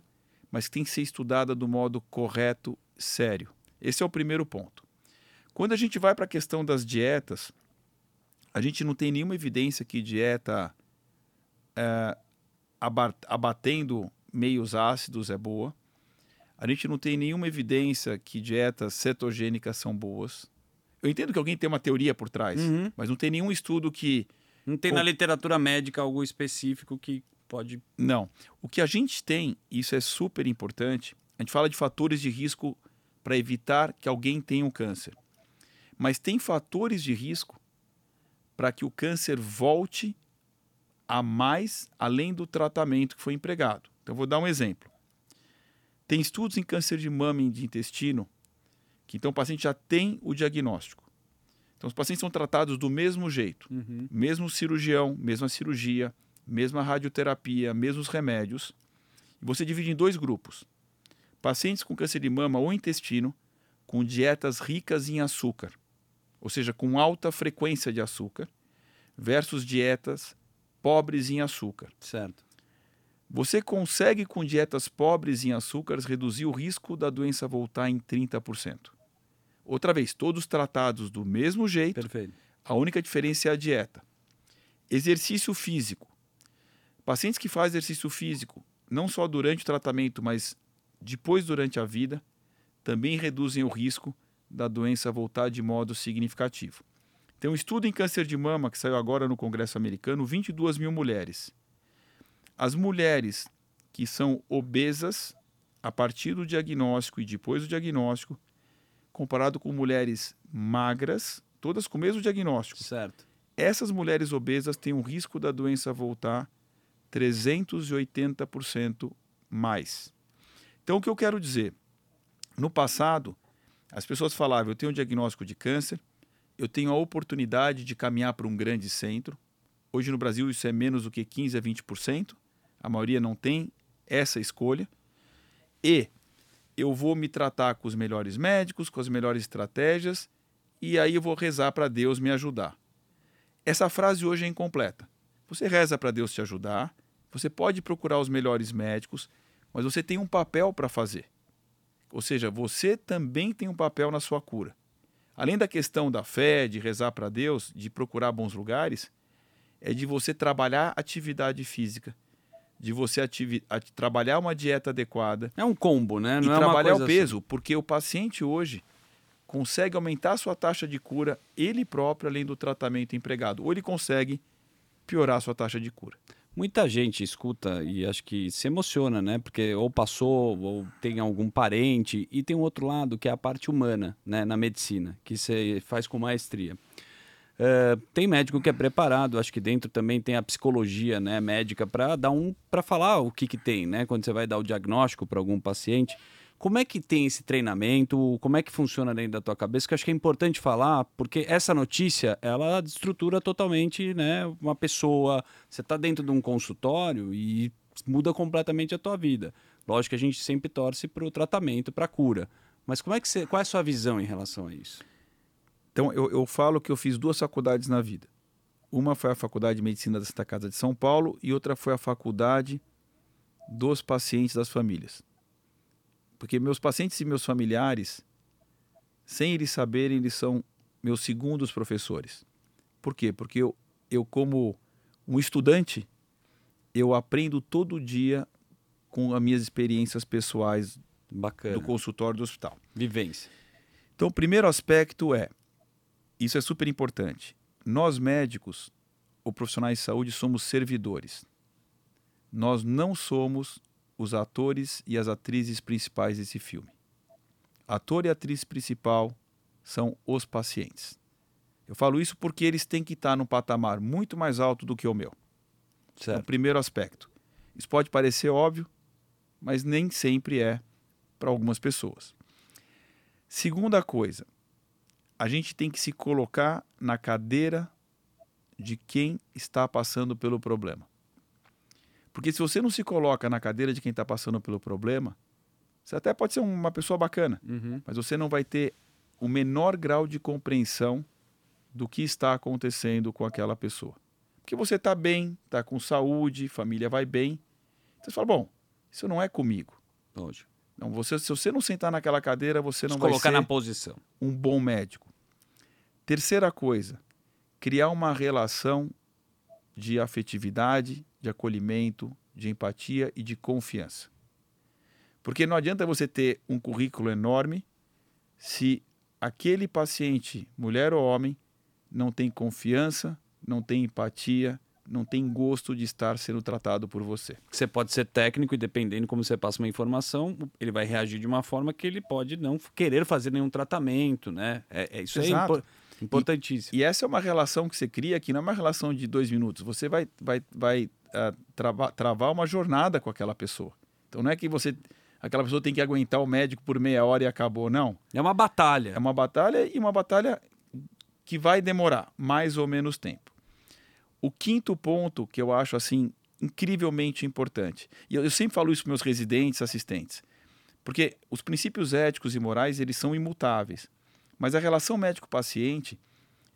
mas tem que ser estudada do modo correto, sério. Esse é o primeiro ponto. Quando a gente vai para a questão das dietas, a gente não tem nenhuma evidência que dieta é, abatendo meios ácidos é boa. A gente não tem nenhuma evidência que dietas cetogênicas são boas. Eu entendo que alguém tem uma teoria por trás, uhum. mas não tem nenhum estudo que não tem na literatura médica algo específico que pode. Não. O que a gente tem, isso é super importante, a gente fala de fatores de risco para evitar que alguém tenha um câncer. Mas tem fatores de risco para que o câncer volte a mais além do tratamento que foi empregado. Então, vou dar um exemplo. Tem estudos em câncer de mama e de intestino que então o paciente já tem o diagnóstico. Então, os pacientes são tratados do mesmo jeito, Uhum. mesmo cirurgião, mesma cirurgia, mesma radioterapia, mesmos remédios. E você divide em dois grupos: pacientes com câncer de mama ou intestino, com dietas ricas em açúcar, ou seja, com alta frequência de açúcar, versus dietas pobres em açúcar. Certo. Você consegue, com dietas pobres em açúcares, reduzir o risco da doença voltar em 30%. Outra vez, todos tratados do mesmo jeito, Perfeito. a única diferença é a dieta. Exercício físico. Pacientes que fazem exercício físico, não só durante o tratamento, mas depois durante a vida, também reduzem o risco da doença voltar de modo significativo. Tem um estudo em câncer de mama que saiu agora no Congresso Americano, 22 mil mulheres. As mulheres que são obesas a partir do diagnóstico e depois do diagnóstico, comparado com mulheres magras, todas com o mesmo diagnóstico. Certo. Essas mulheres obesas têm um risco da doença voltar 380% mais. Então, o que eu quero dizer? No passado, as pessoas falavam: eu tenho um diagnóstico de câncer, eu tenho a oportunidade de caminhar para um grande centro. Hoje no Brasil isso é menos do que 15 a 20%. A maioria não tem essa escolha. E eu vou me tratar com os melhores médicos, com as melhores estratégias, e aí eu vou rezar para Deus me ajudar. Essa frase hoje é incompleta. Você reza para Deus te ajudar, você pode procurar os melhores médicos, mas você tem um papel para fazer. Ou seja, você também tem um papel na sua cura. Além da questão da fé, de rezar para Deus, de procurar bons lugares, é de você trabalhar atividade física, de você ativi- a- trabalhar uma dieta adequada, É um combo, né? e Não é uma trabalhar o peso, porque o paciente hoje consegue aumentar a sua taxa de cura ele próprio, além do tratamento empregado, ou ele consegue piorar a sua taxa de cura. Muita gente escuta e acho que se emociona, né? Porque ou passou, ou tem algum parente, e tem um outro lado que é a parte humana, né? Na medicina, que você faz com maestria. É, tem médico que é preparado, acho que dentro também tem a psicologia, né, médica para dar um para falar o que que tem, né, quando você vai dar o diagnóstico para algum paciente. Como é que tem esse treinamento? Como é que funciona dentro da tua cabeça? Que acho que é importante falar, porque essa notícia, ela estrutura totalmente, né, uma pessoa. Você está dentro de um consultório e muda completamente a tua vida. Lógico que a gente sempre torce para o tratamento, para a cura. Mas como é que você, qual é a sua visão em relação a isso? Então, eu, eu falo que eu fiz duas faculdades na vida. Uma foi a Faculdade de Medicina da Santa Casa de São Paulo e outra foi a Faculdade dos Pacientes das Famílias. Porque meus pacientes e meus familiares, sem eles saberem, eles são meus segundos professores. Por quê? Porque eu, eu como um estudante, eu aprendo todo dia com as minhas experiências pessoais Bacana. do consultório do hospital. Vivência. Então, o primeiro aspecto é, isso é super importante. Nós médicos ou profissionais de saúde somos servidores. Nós não somos os atores e as atrizes principais desse filme. Ator e atriz principal são os pacientes. Eu falo isso porque eles têm que estar num patamar muito mais alto do que o meu. É o Certo. primeiro aspecto. Isso pode parecer óbvio, mas nem sempre é para algumas pessoas. Segunda coisa, a gente tem que se colocar na cadeira de quem está passando pelo problema. Porque se você não se coloca na cadeira de quem está passando pelo problema, você até pode ser uma pessoa bacana, Uhum. mas você não vai ter o menor grau de compreensão do que está acontecendo com aquela pessoa. Porque você está bem, está com saúde, família vai bem. Então você fala, bom, isso não é comigo. Lógico. Não, você, se você não sentar naquela cadeira, você não Se vai colocar ser na posição. um bom médico. Terceira coisa, criar uma relação de afetividade, de acolhimento, de empatia e de confiança. Porque não adianta você ter um currículo enorme se aquele paciente, mulher ou homem, não tem confiança, não tem empatia, não tem gosto de estar sendo tratado por você. Você pode ser técnico e dependendo como você passa uma informação, ele vai reagir de uma forma que ele pode não querer fazer nenhum tratamento, né? É, é- isso Exato. é importantíssimo. E essa é uma relação que você cria que não é uma relação de dois minutos. Você vai, vai, vai trava- travar uma jornada com aquela pessoa. Então não é que você aquela pessoa tem que aguentar o médico por meia hora e acabou. Não. É uma batalha. É uma batalha e uma batalha que vai demorar mais ou menos tempo. O quinto ponto que eu acho assim incrivelmente importante, e eu, eu sempre falo isso para meus residentes, assistentes, porque os princípios éticos e morais eles são imutáveis, mas a relação médico-paciente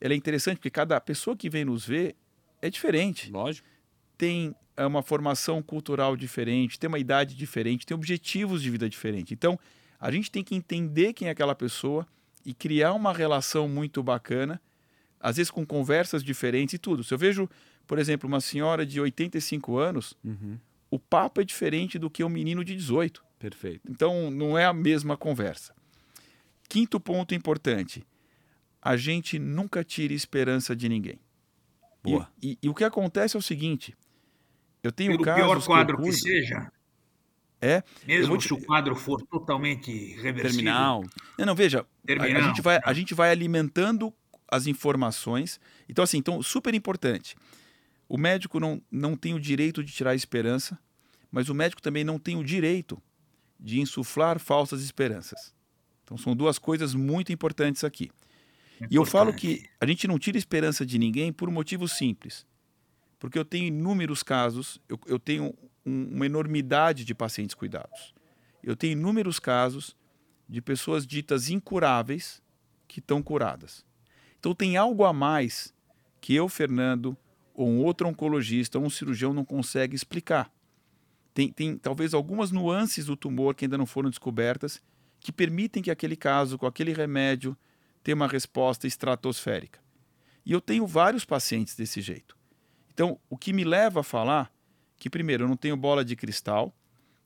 ela é interessante porque cada pessoa que vem nos ver é diferente. Lógico. Tem é, uma formação cultural diferente, tem uma idade diferente, tem objetivos de vida diferentes. Então, a gente tem que entender quem é aquela pessoa e criar uma relação muito bacana, às vezes com conversas diferentes e tudo. Se eu vejo, por exemplo, uma senhora de 85 anos, Uhum. o papo é diferente do que um menino de 18. Perfeito. Então, não é a mesma conversa. Quinto ponto importante: a gente nunca tira esperança de ninguém. E- Boa. E, e o que acontece é o seguinte: eu tenho Pelo casos pior que quadro que, cuido- seja, É, mesmo te- se o quadro for totalmente reversível. Terminal. Não, não, veja, a- a, Terminal. gente vai, a gente vai alimentando as informações. Então, assim, então, super importante. O médico não, não tem o direito de tirar a esperança, mas o médico também não tem o direito de insuflar falsas esperanças. Então, são duas coisas muito importantes aqui. E eu falo Importante. que a gente não tira esperança de ninguém por um motivo simples. Porque eu tenho inúmeros casos, eu, eu tenho um- uma enormidade de pacientes cuidados. Eu tenho inúmeros casos de pessoas ditas incuráveis que estão curadas. Então tem algo a mais que eu, Fernando, ou um outro oncologista, ou um cirurgião não consegue explicar. Tem, tem talvez algumas nuances do tumor que ainda não foram descobertas que permitem que aquele caso, com aquele remédio, tenha uma resposta estratosférica. E eu tenho vários pacientes desse jeito. Então, o que me leva a falar que, primeiro, eu não tenho bola de cristal,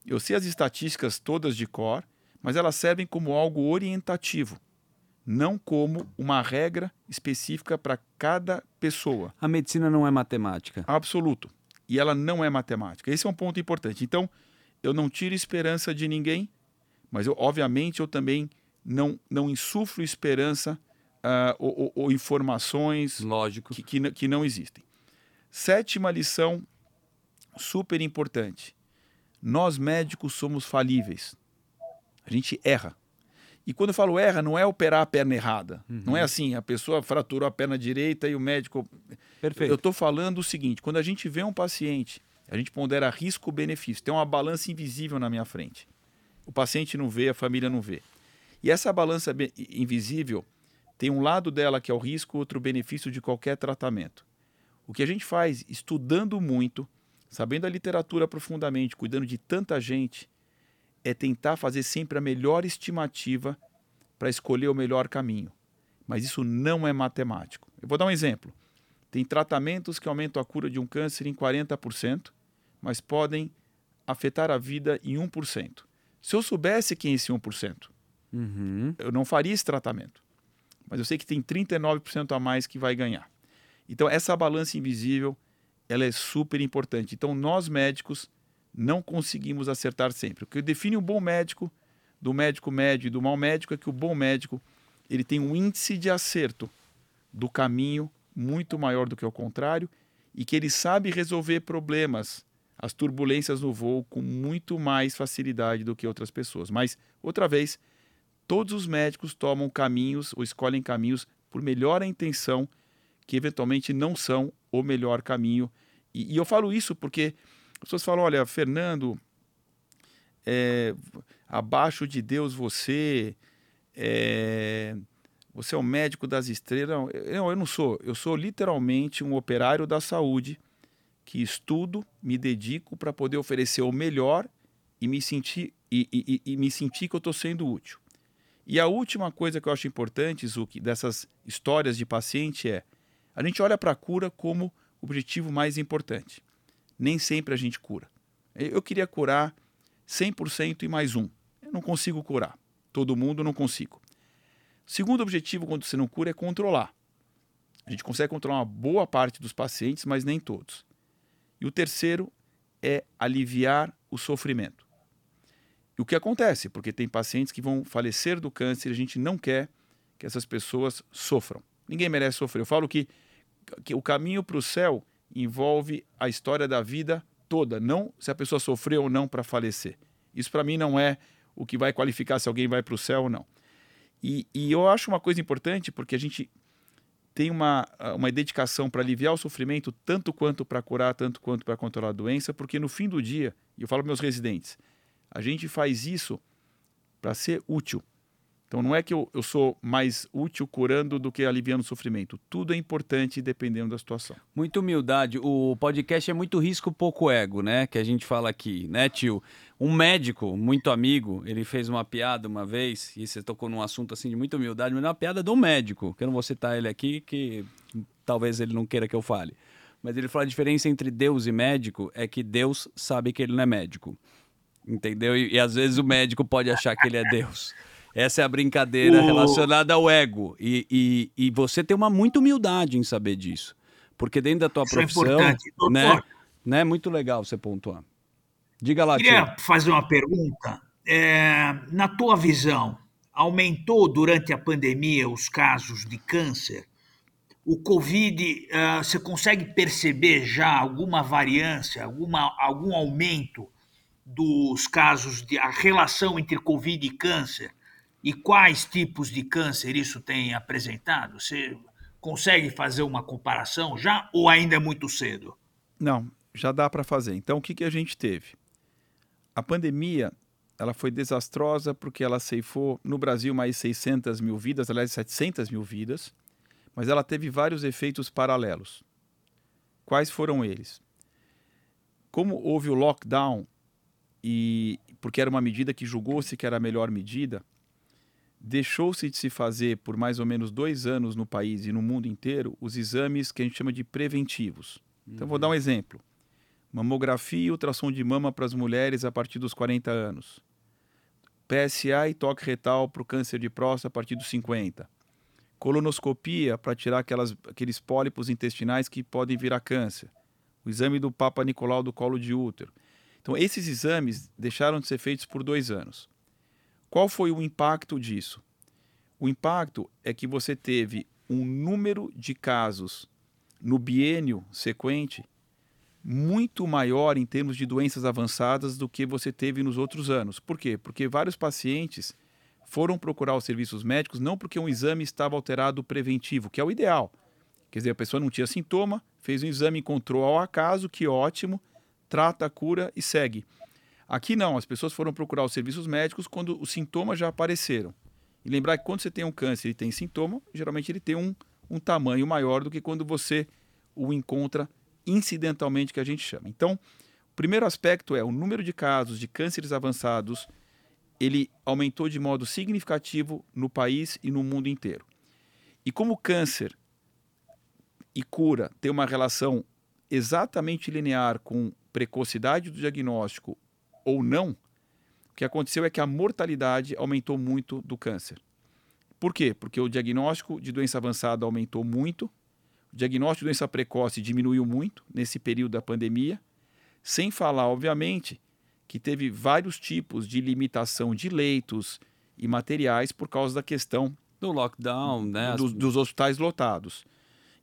eu sei as estatísticas todas de cor, mas elas servem como algo orientativo, não como uma regra específica para cada pessoa. A medicina não é matemática. Absoluto. E ela não é matemática. Esse é um ponto importante. Então, eu não tiro esperança de ninguém, mas eu, obviamente eu também não, não insuflo esperança ah, ou, ou- ou informações Lógico. que, que, que não existem. Sétima lição, super importante. Nós médicos somos falíveis. A gente erra. E quando eu falo erra, não é operar a perna errada. Não é assim, a pessoa fraturou a perna direita e o médico. Perfeito. Eu estou falando o seguinte: quando a gente vê um paciente, a gente pondera risco-benefício. Tem uma balança invisível na minha frente. O paciente não vê, a família não vê. E essa balança invisível tem um lado dela que é o risco, outro benefício de qualquer tratamento. O que a gente faz estudando muito, sabendo a literatura profundamente, cuidando de tanta gente, é tentar fazer sempre a melhor estimativa para escolher o melhor caminho. Mas isso não é matemático. Eu vou dar um exemplo. Tem tratamentos que aumentam a cura de um câncer em 40%, mas podem afetar a vida em 1%. Se eu soubesse quem é esse 1%, Uhum. eu não faria esse tratamento. Mas eu sei que tem 39% a mais que vai ganhar. Então, essa balança invisível, ela é super importante. Então, nós médicos não conseguimos acertar sempre. O que define um bom médico do médico médio e do mau médico é que o bom médico, ele tem um índice de acerto do caminho muito maior do que o contrário e que ele sabe resolver problemas, as turbulências no voo com muito mais facilidade do que outras pessoas. Mas, outra vez, todos os médicos tomam caminhos ou escolhem caminhos por melhor intenção que eventualmente não são o melhor caminho. E, e eu falo isso porque as pessoas falam: olha, Fernando, é, abaixo de Deus você, é, você é o médico das estrelas. Não, eu, eu não sou. Eu sou literalmente um operário da saúde que estudo, me dedico para poder oferecer o melhor e me sentir, e, e- e- me sentir que eu estou sendo útil. E a última coisa que eu acho importante, Zuki, dessas histórias de paciente é a gente olha para a cura como o objetivo mais importante. Nem sempre a gente cura. Eu queria curar 100% e mais um. Eu não consigo curar. Todo mundo não consigo. O segundo objetivo quando você não cura é controlar. A gente consegue controlar uma boa parte dos pacientes, mas nem todos. E o terceiro é aliviar o sofrimento. E o que acontece? Porque tem pacientes que vão falecer do câncer e a gente não quer que essas pessoas sofram. Ninguém merece sofrer. Eu falo que, que o caminho para o céu envolve a história da vida toda, não se a pessoa sofreu ou não para falecer. Isso para mim não é o que vai qualificar se alguém vai para o céu ou não. E, e eu acho uma coisa importante porque a gente tem uma, uma dedicação para aliviar o sofrimento, tanto quanto para curar, tanto quanto para controlar a doença, porque no fim do dia, e eu falo para meus residentes, a gente faz isso para ser útil. Então não é que eu, eu sou mais útil curando do que aliviando o sofrimento. Tudo é importante dependendo da situação. Muita humildade. O podcast é muito risco, pouco ego, né? Que a gente fala aqui, né, tio? Um médico, muito amigo, ele fez uma piada uma vez, e você tocou num assunto assim de muita humildade, mas é uma piada do médico, que eu não vou citar ele aqui, que talvez ele não queira que eu fale. Mas ele falou a diferença entre Deus e médico é que Deus sabe que ele não é médico. Entendeu? E, e às vezes o médico pode achar que ele é Deus. Essa é a brincadeira o... relacionada ao ego. E, e, e, você tem uma muita humildade em saber disso. Porque dentro da tua Isso é profissão. É importante. Doutor, né, né, muito legal você pontuar. Diga lá, Queria fazer uma pergunta. É, na tua visão, aumentou durante a pandemia os casos de câncer? O Covid, uh, você consegue perceber já alguma variância, alguma, algum aumento dos casos de a relação entre Covid e câncer? E quais tipos de câncer isso tem apresentado? Você consegue fazer uma comparação já ou ainda é muito cedo? Não, já dá para fazer. Então, o que, que a gente teve? A pandemia ela foi desastrosa porque ela ceifou no Brasil mais 600 mil vidas, aliás, 700 mil vidas, mas ela teve vários efeitos paralelos. Quais foram eles? Como houve o lockdown, e porque era uma medida que julgou-se que era a melhor medida, deixou-se de se fazer por mais ou menos dois anos no país e no mundo inteiro os exames que a gente chama de preventivos. Então, vou dar um uhum. exemplo: mamografia e ultrassom de mama para as mulheres a partir dos 40 anos, PSA e toque retal para o câncer de próstata a partir dos 50, colonoscopia para tirar aquelas, aqueles pólipos intestinais que podem virar câncer, o exame do Papa Nicolau do colo de útero. Então, esses exames deixaram de ser feitos por dois anos. Qual foi o impacto disso? O impacto é que você teve um número de casos no biênio sequente muito maior em termos de doenças avançadas do que você teve nos outros anos. Por quê? Porque vários pacientes foram procurar os serviços médicos não porque um exame estava alterado preventivo, que é o ideal. Quer dizer, a pessoa não tinha sintoma, fez um exame, encontrou ao acaso, que ótimo, trata, cura e segue. Aqui não, as pessoas foram procurar os serviços médicos quando os sintomas já apareceram. E lembrar que quando você tem um câncer e tem sintoma, geralmente ele tem um, um tamanho maior do que quando você o encontra incidentalmente, que a gente chama. Então, o primeiro aspecto é o número de casos de cânceres avançados, ele aumentou de modo significativo no país e no mundo inteiro. E como câncer e cura têm uma relação exatamente linear com precocidade do diagnóstico ou não, o que aconteceu é que a mortalidade aumentou muito do câncer. Por quê? Porque o diagnóstico de doença avançada aumentou muito, o diagnóstico de doença precoce diminuiu muito nesse período da pandemia, sem falar, obviamente, que teve vários tipos de limitação de leitos e materiais por causa da questão do lockdown, né? dos, dos hospitais lotados.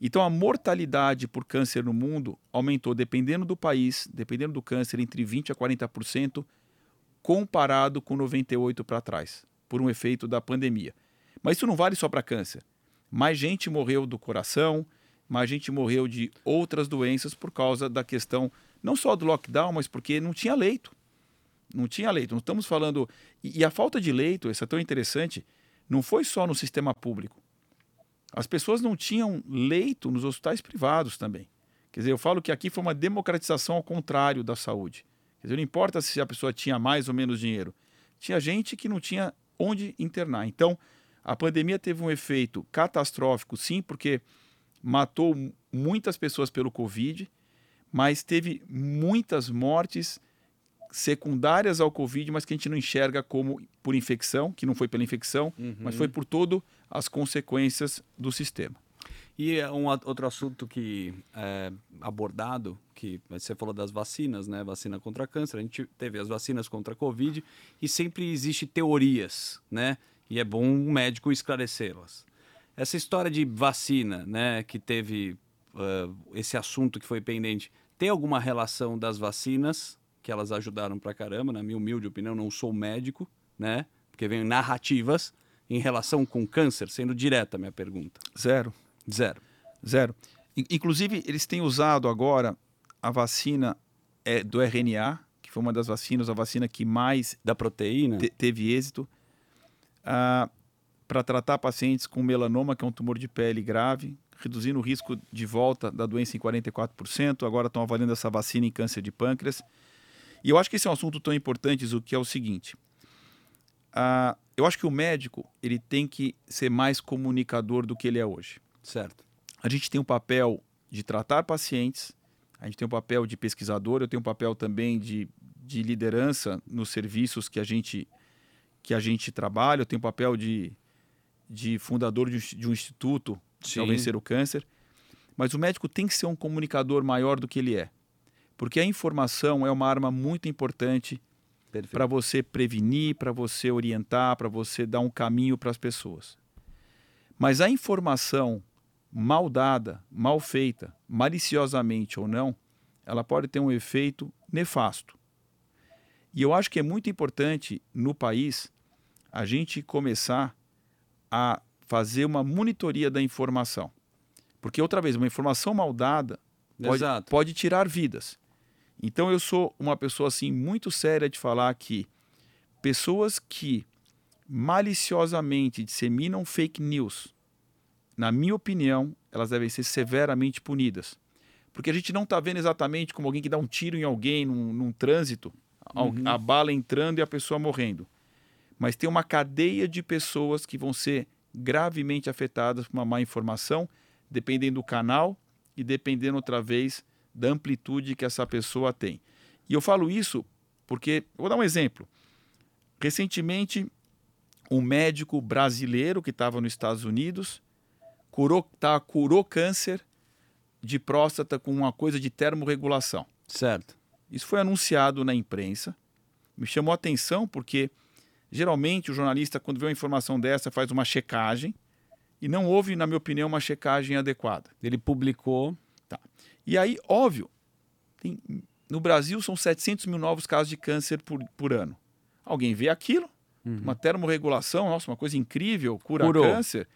Então a mortalidade por câncer no mundo aumentou, dependendo do país, dependendo do câncer, entre 20% a 40%, comparado com 98% para trás, por um efeito da pandemia. Mas isso não vale só para câncer. Mais gente morreu do coração, mais gente morreu de outras doenças por causa da questão, não só do lockdown, mas porque não tinha leito. Não tinha leito. Não estamos falando. E, a falta de leito, isso é tão interessante, não foi só no sistema público as pessoas não tinham leito nos hospitais privados também. Quer dizer, eu falo que aqui foi uma democratização ao contrário da saúde. Quer dizer, não importa se a pessoa tinha mais ou menos dinheiro. Tinha gente que não tinha onde internar. Então, a pandemia teve um efeito catastrófico, sim, porque matou muitas pessoas pelo Covid, mas teve muitas mortes secundárias ao Covid, mas que a gente não enxerga como por infecção, que não foi pela infecção, uhum. mas foi por todo as consequências do sistema. E é um outro assunto que é abordado, que você falou das vacinas, né? Vacina contra câncer, a gente teve as vacinas contra a Covid e sempre existe teorias, né? E é bom um médico esclarecê-las. Essa história de vacina, né? Que teve uh, esse assunto que foi pendente, tem alguma relação das vacinas que elas ajudaram pra caramba, na minha humilde opinião, não sou médico, né? Porque vem narrativas em relação com câncer, sendo direta a minha pergunta. Zero. Zero. Zero. Inclusive, eles têm usado agora a vacina é, do RNA, que foi uma das vacinas, a vacina que mais da proteína te, teve êxito, ah, para tratar pacientes com melanoma, que é um tumor de pele grave, reduzindo o risco de volta da doença em 44%. Agora estão avaliando essa vacina em câncer de pâncreas. E eu acho que esse é um assunto tão importante, o que é o seguinte. Ah, eu acho que o médico ele tem que ser mais comunicador do que ele é hoje. Certo. A gente tem um papel de tratar pacientes, a gente tem um papel de pesquisador, eu tenho um papel também de, de liderança nos serviços que a gente que a gente trabalha, eu tenho um papel de, de fundador de um, de um instituto ao vencer o câncer. Mas o médico tem que ser um comunicador maior do que ele é. Porque a informação é uma arma muito importante para você prevenir, para você orientar, para você dar um caminho para as pessoas. Mas a informação mal dada, mal feita, maliciosamente ou não, ela pode ter um efeito nefasto. E eu acho que é muito importante no país a gente começar a fazer uma monitoria da informação. Porque, outra vez, uma informação mal dada pode, pode tirar vidas. Então, eu sou uma pessoa assim muito séria de falar que pessoas que maliciosamente disseminam fake news, na minha opinião, elas devem ser severamente punidas. Porque a gente não está vendo exatamente como alguém que dá um tiro em alguém num, num trânsito, uhum. a bala entrando e a pessoa morrendo. Mas tem uma cadeia de pessoas que vão ser gravemente afetadas por uma má informação, dependendo do canal e dependendo outra vez da amplitude que essa pessoa tem. E eu falo isso porque, vou dar um exemplo. Recentemente, um médico brasileiro que estava nos Estados Unidos curou, tá, curou câncer de próstata com uma coisa de termorregulação. Certo. Isso foi anunciado na imprensa. Me chamou a atenção porque geralmente o jornalista, quando vê uma informação dessa, faz uma checagem e não houve, na minha opinião, uma checagem adequada. Ele publicou. E aí, óbvio, tem, no Brasil são 700 mil novos casos de câncer por, por ano. Alguém vê aquilo, uhum. uma termorregulação, nossa, uma coisa incrível, cura Curou. câncer.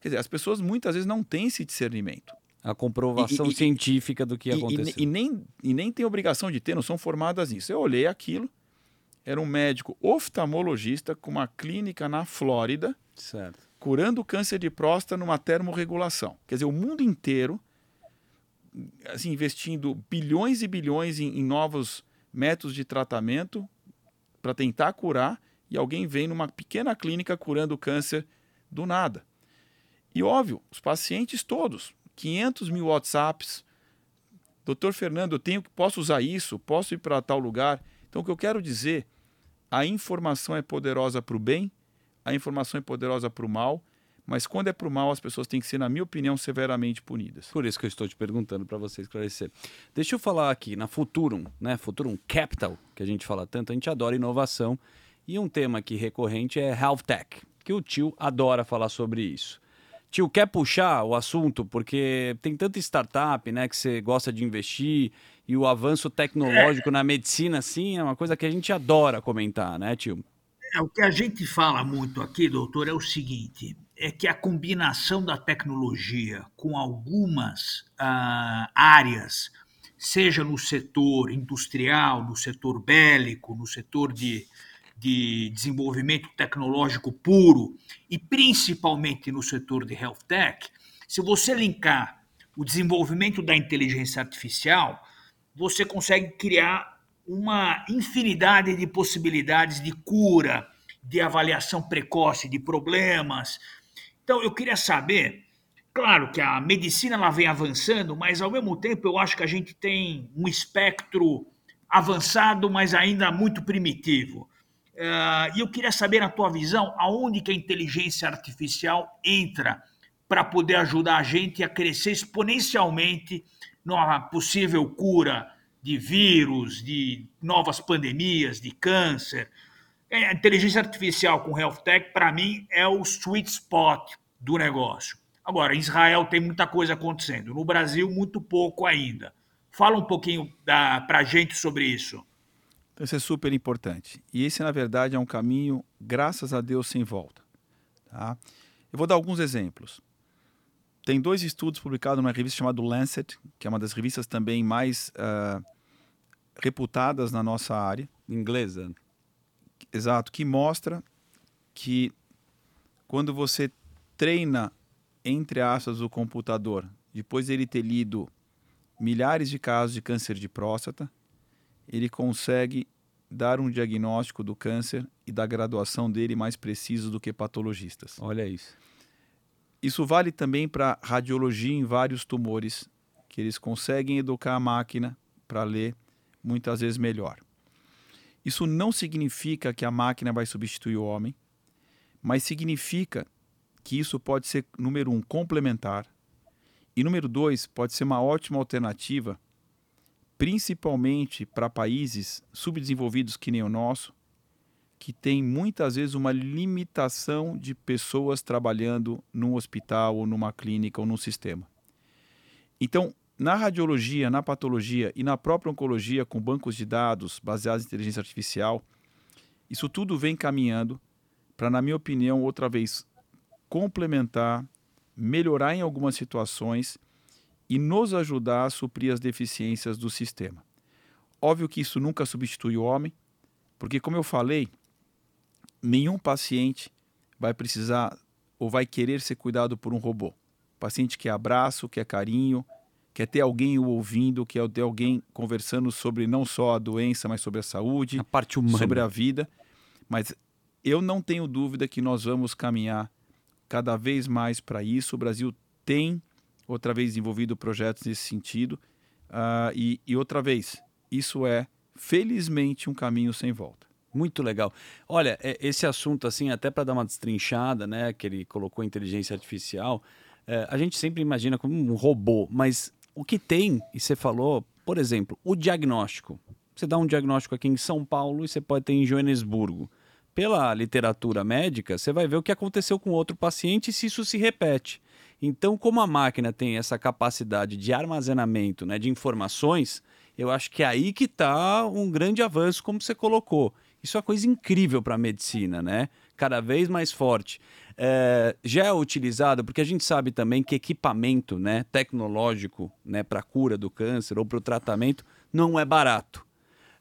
Quer dizer, as pessoas muitas vezes não têm esse discernimento. A comprovação e, e, científica do que e, aconteceu. E, nem, e nem tem obrigação de ter, não são formadas nisso. Eu olhei aquilo, era um médico oftalmologista com uma clínica na Flórida, certo. curando câncer de próstata numa termorregulação. Quer dizer, o mundo inteiro assim, investindo bilhões e bilhões em, em novos métodos de tratamento para tentar curar, e alguém vem numa pequena clínica curando câncer do nada. E óbvio, os pacientes todos, 500 mil WhatsApps. Doutor Fernando, eu tenho, posso usar isso? Posso ir para tal lugar? Então, o que eu quero dizer, a informação é poderosa para o bem, a informação é poderosa para o mal, mas quando é para o mal, as pessoas têm que ser, na minha opinião, severamente punidas. Por isso que eu estou te perguntando para você esclarecer. Deixa eu falar aqui, na Futurum, né? Futurum Capital, que a gente fala tanto, a gente adora inovação. E um tema aqui recorrente é Health Tech, que o tio adora falar sobre isso. Tio, quer puxar o assunto? Porque tem tanta startup, né, que você gosta de investir e o avanço tecnológico é. na medicina, assim, é uma coisa que a gente adora comentar, né, tio? É, o que a gente fala muito aqui, doutor, é o seguinte: é que a combinação da tecnologia com algumas uh, áreas, seja no setor industrial, no setor bélico, no setor de de desenvolvimento tecnológico puro e principalmente no setor de health tech, se você linkar o desenvolvimento da inteligência artificial, você consegue criar uma infinidade de possibilidades de cura, de avaliação precoce de problemas. Então, eu queria saber, claro que a medicina ela vem avançando, mas ao mesmo tempo eu acho que a gente tem um espectro avançado, mas ainda muito primitivo. Uh, e eu queria saber, na tua visão, aonde que a inteligência artificial entra para poder ajudar a gente a crescer exponencialmente numa possível cura de vírus, de novas pandemias, de câncer. É, a inteligência artificial com health tech, para mim, é o sweet spot do negócio. Agora, em Israel tem muita coisa acontecendo, no Brasil, muito pouco ainda. Fala um pouquinho para a gente sobre isso. Então, isso é super importante. E esse, na verdade, é um caminho, graças a Deus, sem volta. Tá? Eu vou dar alguns exemplos. tem dois estudos publicados numa revista chamada Lancet, que é uma das revistas também mais uh, reputadas na nossa área. Inglesa. Exato, que mostra que quando você treina, entre aspas, o computador, depois de ele ter lido milhares de casos de câncer de próstata, ele consegue dar um diagnóstico do câncer e da graduação dele mais preciso do que patologistas. Olha isso. Isso vale também para radiologia em vários tumores, que eles conseguem educar a máquina para ler muitas vezes melhor. Isso não significa que a máquina vai substituir o homem, mas significa que isso pode ser, número um, complementar, e número dois, pode ser uma ótima alternativa, principalmente para países subdesenvolvidos que nem o nosso, que tem muitas vezes uma limitação de pessoas trabalhando num hospital ou numa clínica ou num sistema. Então, na radiologia, na patologia e na própria oncologia, com bancos de dados baseados em inteligência artificial, isso tudo vem caminhando para, na minha opinião, outra vez complementar, melhorar em algumas situações e nos ajudar a suprir as deficiências do sistema. Óbvio que isso nunca substitui o homem, porque, como eu falei, nenhum paciente vai precisar ou vai querer ser cuidado por um robô. O paciente quer abraço, quer carinho, quer ter alguém o ouvindo, quer ter alguém conversando sobre não só a doença, mas sobre a saúde, a parte humana. sobre a vida. Mas eu não tenho dúvida que nós vamos caminhar cada vez mais para isso. O Brasil tem, outra vez, desenvolvido projetos nesse sentido. Uh, e, e outra vez, isso é, felizmente, um caminho sem volta. Muito legal. Olha, é, esse assunto, assim, até para dar uma destrinchada, né, que ele colocou inteligência artificial, é, a gente sempre imagina como um robô, mas o que tem, e você falou, por exemplo, o diagnóstico. Você dá um diagnóstico aqui em São Paulo e você pode ter em Joanesburgo. Pela literatura médica, você vai ver o que aconteceu com outro paciente e se isso se repete. Então, como a máquina tem essa capacidade de armazenamento né, de informações, eu acho que é aí que está um grande avanço, como você colocou. Isso é uma coisa incrível para a medicina, né? Cada vez mais forte. É, já é utilizado, porque a gente sabe também que equipamento né, tecnológico né, para cura do câncer ou para o tratamento não é barato.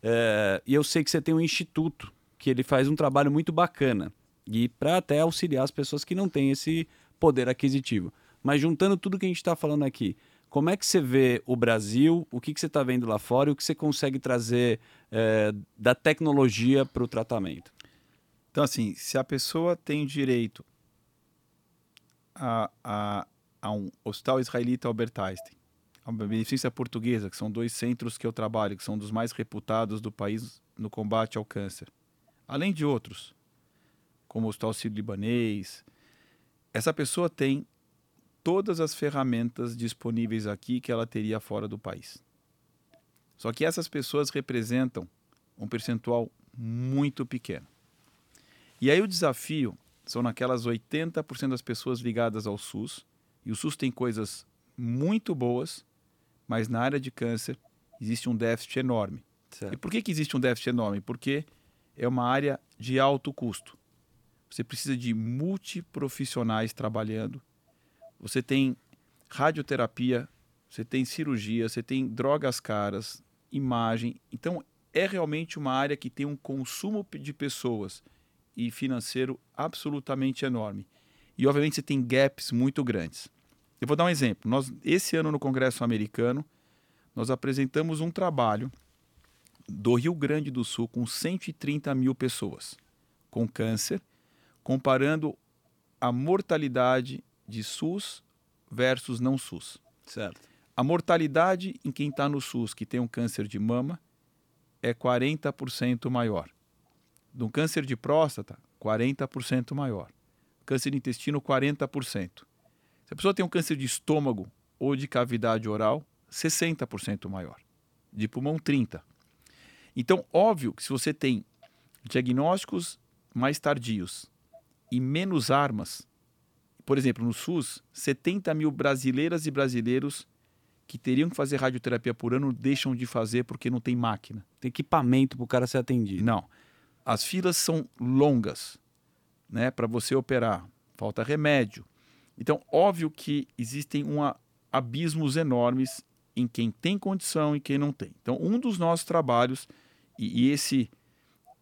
É, e eu sei que você tem um instituto que ele faz um trabalho muito bacana e para até auxiliar as pessoas que não têm esse poder aquisitivo. Mas juntando tudo que a gente está falando aqui, como é que você vê o Brasil, o que, que você está vendo lá fora e o que você consegue trazer é, da tecnologia para o tratamento? Então, assim, se a pessoa tem direito a, a, a um hospital israelita Albert Einstein, a beneficência portuguesa, que são dois centros que eu trabalho, que são dos mais reputados do país no combate ao câncer, além de outros, como o Hospital Sírio-Libanês, essa pessoa tem todas as ferramentas disponíveis aqui que ela teria fora do país. Só que essas pessoas representam um percentual muito pequeno. E aí o desafio são naquelas 80% das pessoas ligadas ao SUS, e o SUS tem coisas muito boas, mas na área de câncer existe um déficit enorme. Certo. E por que, que existe um déficit enorme? Porque é uma área de alto custo. Você precisa de multiprofissionais trabalhando, você tem radioterapia, você tem cirurgia, você tem drogas caras, imagem. Então, é realmente uma área que tem um consumo de pessoas e financeiro absolutamente enorme. E, obviamente, você tem gaps muito grandes. Eu vou dar um exemplo. Nós, esse ano, no Congresso Americano, nós apresentamos um trabalho do Rio Grande do Sul com 130 mil pessoas com câncer, comparando a mortalidade de SUS versus não SUS. Certo. A mortalidade em quem está no SUS que tem um câncer de mama é 40% maior. Do câncer de próstata, 40% maior. Câncer de intestino, 40%. Se a pessoa tem um câncer de estômago ou de cavidade oral, 60% maior. De pulmão, 30%. Então, óbvio que se você tem diagnósticos mais tardios e menos armas, por exemplo, no SUS, 70 mil brasileiras e brasileiros que teriam que fazer radioterapia por ano deixam de fazer porque não tem máquina. Tem equipamento para o cara ser atendido. Não. As filas são longas né, para você operar. Falta remédio. Então, óbvio que existem uma, abismos enormes em quem tem condição e quem não tem. Então, um dos nossos trabalhos, e, e esse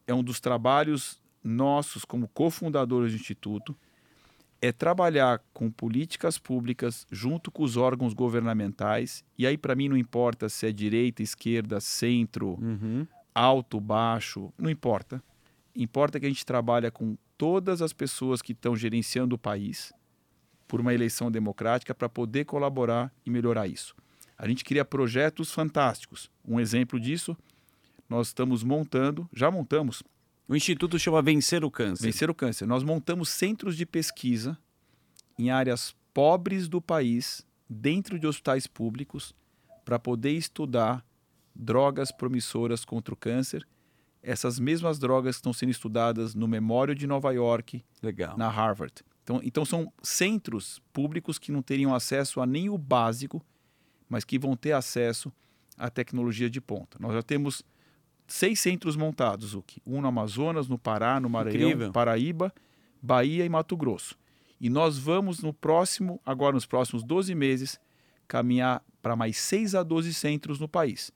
é um dos trabalhos nossos como cofundadores do Instituto, é trabalhar com políticas públicas junto com os órgãos governamentais. E aí, para mim, não importa se é direita, esquerda, centro, Uhum. alto, baixo, não importa. Importa que a gente trabalha com todas as pessoas que estão gerenciando o país por uma eleição democrática para poder colaborar e melhorar isso. A gente cria projetos fantásticos. Um exemplo disso, nós estamos montando, já montamos, O Instituto chama Vencer o Câncer. Vencer o Câncer. Nós montamos centros de pesquisa em áreas pobres do país, dentro de hospitais públicos, para poder estudar drogas promissoras contra o câncer. Essas mesmas drogas estão sendo estudadas no Memório de Nova York, Legal. na Harvard. Então, então são centros públicos que não teriam acesso a nem o básico, mas que vão ter acesso à tecnologia de ponta. Nós já temos seis centros montados, Zuki. Um no Amazonas, no Pará, no Maranhão, Incrível. Paraíba, Bahia e Mato Grosso. E nós vamos no próximo, agora nos próximos 12 meses, caminhar para mais 6 a 12 centros no país.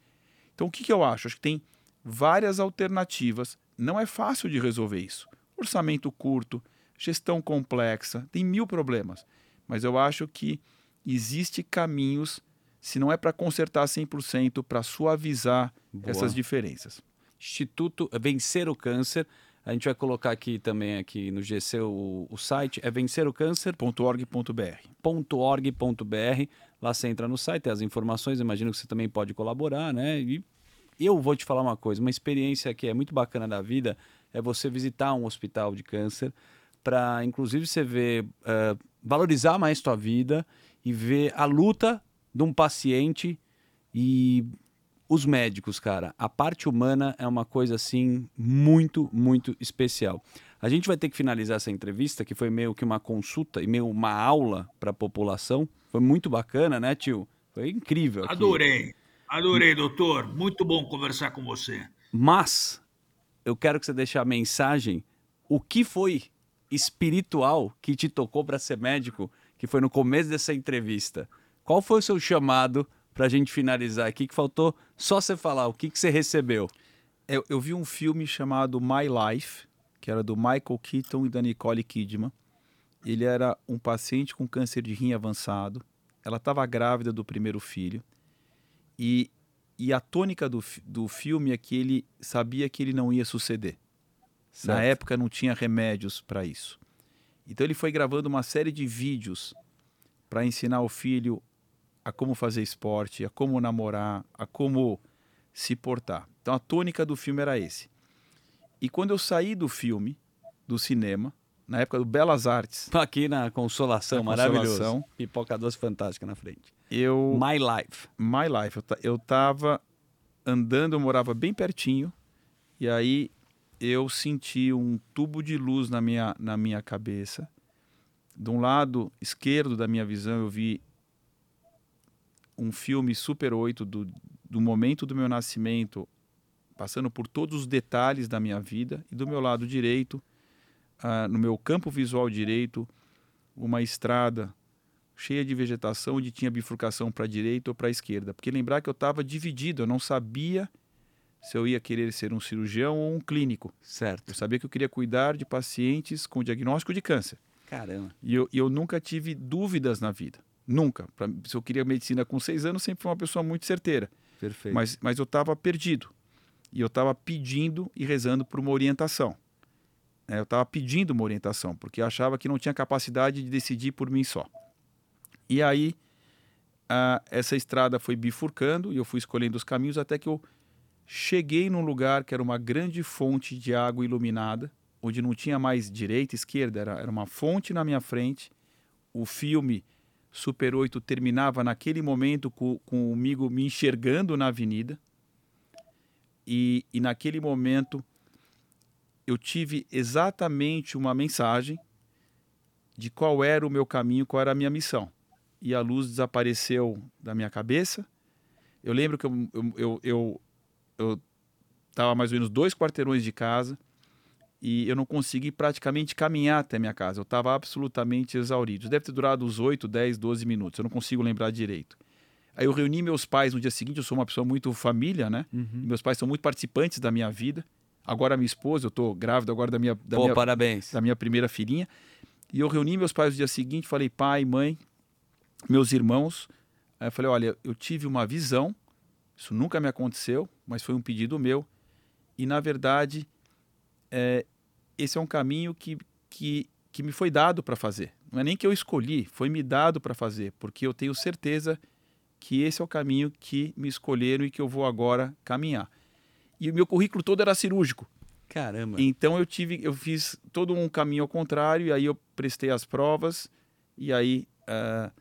Então o que, que eu acho? Acho que tem várias alternativas. Não é fácil de resolver isso. Orçamento curto, gestão complexa, tem mil problemas. Mas eu acho que existe caminhos, se não é para consertar 100%, para suavizar Boa. essas diferenças. Instituto Vencer o Câncer. A gente vai colocar aqui também aqui no GC o, o site é vencerocâncer.org.br. .org.br. Lá você entra no site, tem as informações, imagino que você também pode colaborar, né? E eu vou te falar uma coisa, uma experiência que é muito bacana da vida é você visitar um hospital de câncer para, inclusive, você ver, eh, valorizar mais tua vida e ver a luta de um paciente e os médicos, cara. A parte humana é uma coisa assim muito, muito especial. A gente vai ter que finalizar essa entrevista, que foi meio que uma consulta e meio uma aula para a população. Foi muito bacana, né, tio? Foi incrível. aqui. Adorei. Adorei, doutor. Muito bom conversar com você. Mas eu quero que você deixe a mensagem. O que foi espiritual que te tocou para ser médico, que foi no começo dessa entrevista? Qual foi o seu chamado para a gente finalizar aqui? Que faltou só você falar o que, que você recebeu. Eu, eu vi um filme chamado My Life, que era do Michael Keaton e da Nicole Kidman. Ele era um paciente com câncer de rim avançado. Ela estava grávida do primeiro filho. E, e a tônica do, do filme é que ele sabia que ele não ia suceder. Na Certo. época não tinha remédios para isso. Então ele foi gravando uma série de vídeos para ensinar o filho a como fazer esporte, a como namorar, a como se portar. Então a tônica do filme era esse. E quando eu saí do filme, do cinema, na época do Belas Artes, Aqui na Consolação, Na maravilhoso. Consolação. Pipoca doce fantástica na frente. eu My Life. My Life, eu, ta- eu tava andando, eu morava bem pertinho, e aí eu senti um tubo de luz na minha, na minha cabeça. De um lado esquerdo da minha visão, eu vi um filme Super 8 do, do momento do meu nascimento, passando por todos os detalhes da minha vida, e do meu lado direito, ah, no meu campo visual direito, uma estrada cheia de vegetação onde tinha bifurcação para a direita ou para a esquerda. Porque lembrar que eu estava dividido, eu não sabia se eu ia querer ser um cirurgião ou um clínico. Eu Certo. sabia que eu queria cuidar de pacientes com diagnóstico de câncer. Caramba. E eu, e eu nunca tive dúvidas na vida. Nunca. Pra, se eu queria medicina com seis anos, sempre fui uma pessoa muito certeira. Perfeito. Mas, mas eu estava perdido. E eu estava pedindo e rezando por uma orientação. É, eu estava pedindo uma orientação, porque achava que não tinha capacidade de decidir por mim só. E aí, ah, essa estrada foi bifurcando e eu fui escolhendo os caminhos até que eu cheguei num lugar que era uma grande fonte de água iluminada, onde não tinha mais direita esquerda, era, era uma fonte na minha frente. O filme Super 8 terminava naquele momento com, comigo me enxergando na avenida. E, e naquele momento eu tive exatamente uma mensagem de qual era o meu caminho, qual era a minha missão. E a luz desapareceu da minha cabeça. Eu lembro que eu eu eu, eu, eu estava mais ou menos dois quarteirões de casa e eu não consegui praticamente caminhar até minha casa. Eu estava absolutamente exaurido. Deve ter durado uns 8, 10, 12 minutos. Eu não consigo lembrar direito. Aí eu reuni meus pais no dia seguinte. Eu sou uma pessoa muito família, né? Uhum. Meus pais são muito participantes da minha vida. Agora minha esposa, eu estou grávida agora da minha, da Pô, minha, parabéns. da minha primeira filhinha. E eu reuni meus pais no dia seguinte. Falei, pai, mãe, meus irmãos. Aí eu falei, olha, eu tive uma visão. Isso nunca me aconteceu, mas foi um pedido meu. E na verdade, é, esse é um caminho que, que, que me foi dado para fazer. Não é nem que eu escolhi, foi me dado para fazer, porque eu tenho certeza que esse é o caminho que me escolheram e que eu vou agora caminhar. E o meu currículo todo era cirúrgico. Caramba. Então eu tive, eu fiz todo um caminho ao contrário, e aí eu prestei as provas, e aí uh,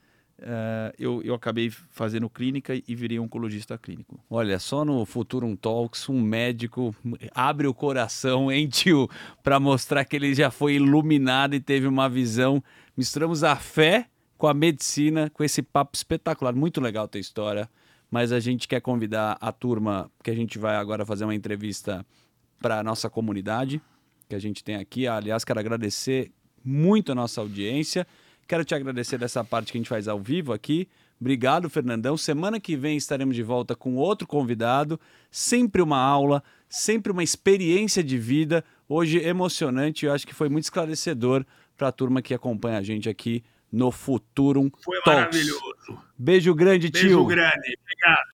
uh, eu, eu acabei fazendo clínica e virei oncologista clínico. Olha, só no Futurum Talks, um médico abre o coração, hein, tio, para mostrar que ele já foi iluminado e teve uma visão. Misturamos a fé com a medicina, com esse papo espetacular. Muito legal a tua história, mas a gente quer convidar a turma, que a gente vai agora fazer uma entrevista para a nossa comunidade, que a gente tem aqui. Aliás, quero agradecer muito a nossa audiência. Quero te agradecer dessa parte que a gente faz ao vivo aqui. Obrigado, Fernandão. Semana que vem estaremos de volta com outro convidado. Sempre uma aula, sempre uma experiência de vida. Hoje emocionante, eu acho que foi muito esclarecedor para a turma que acompanha a gente aqui no Futurum Foi Talks. maravilhoso. Beijo grande, Beijo tio. grande. Obrigado.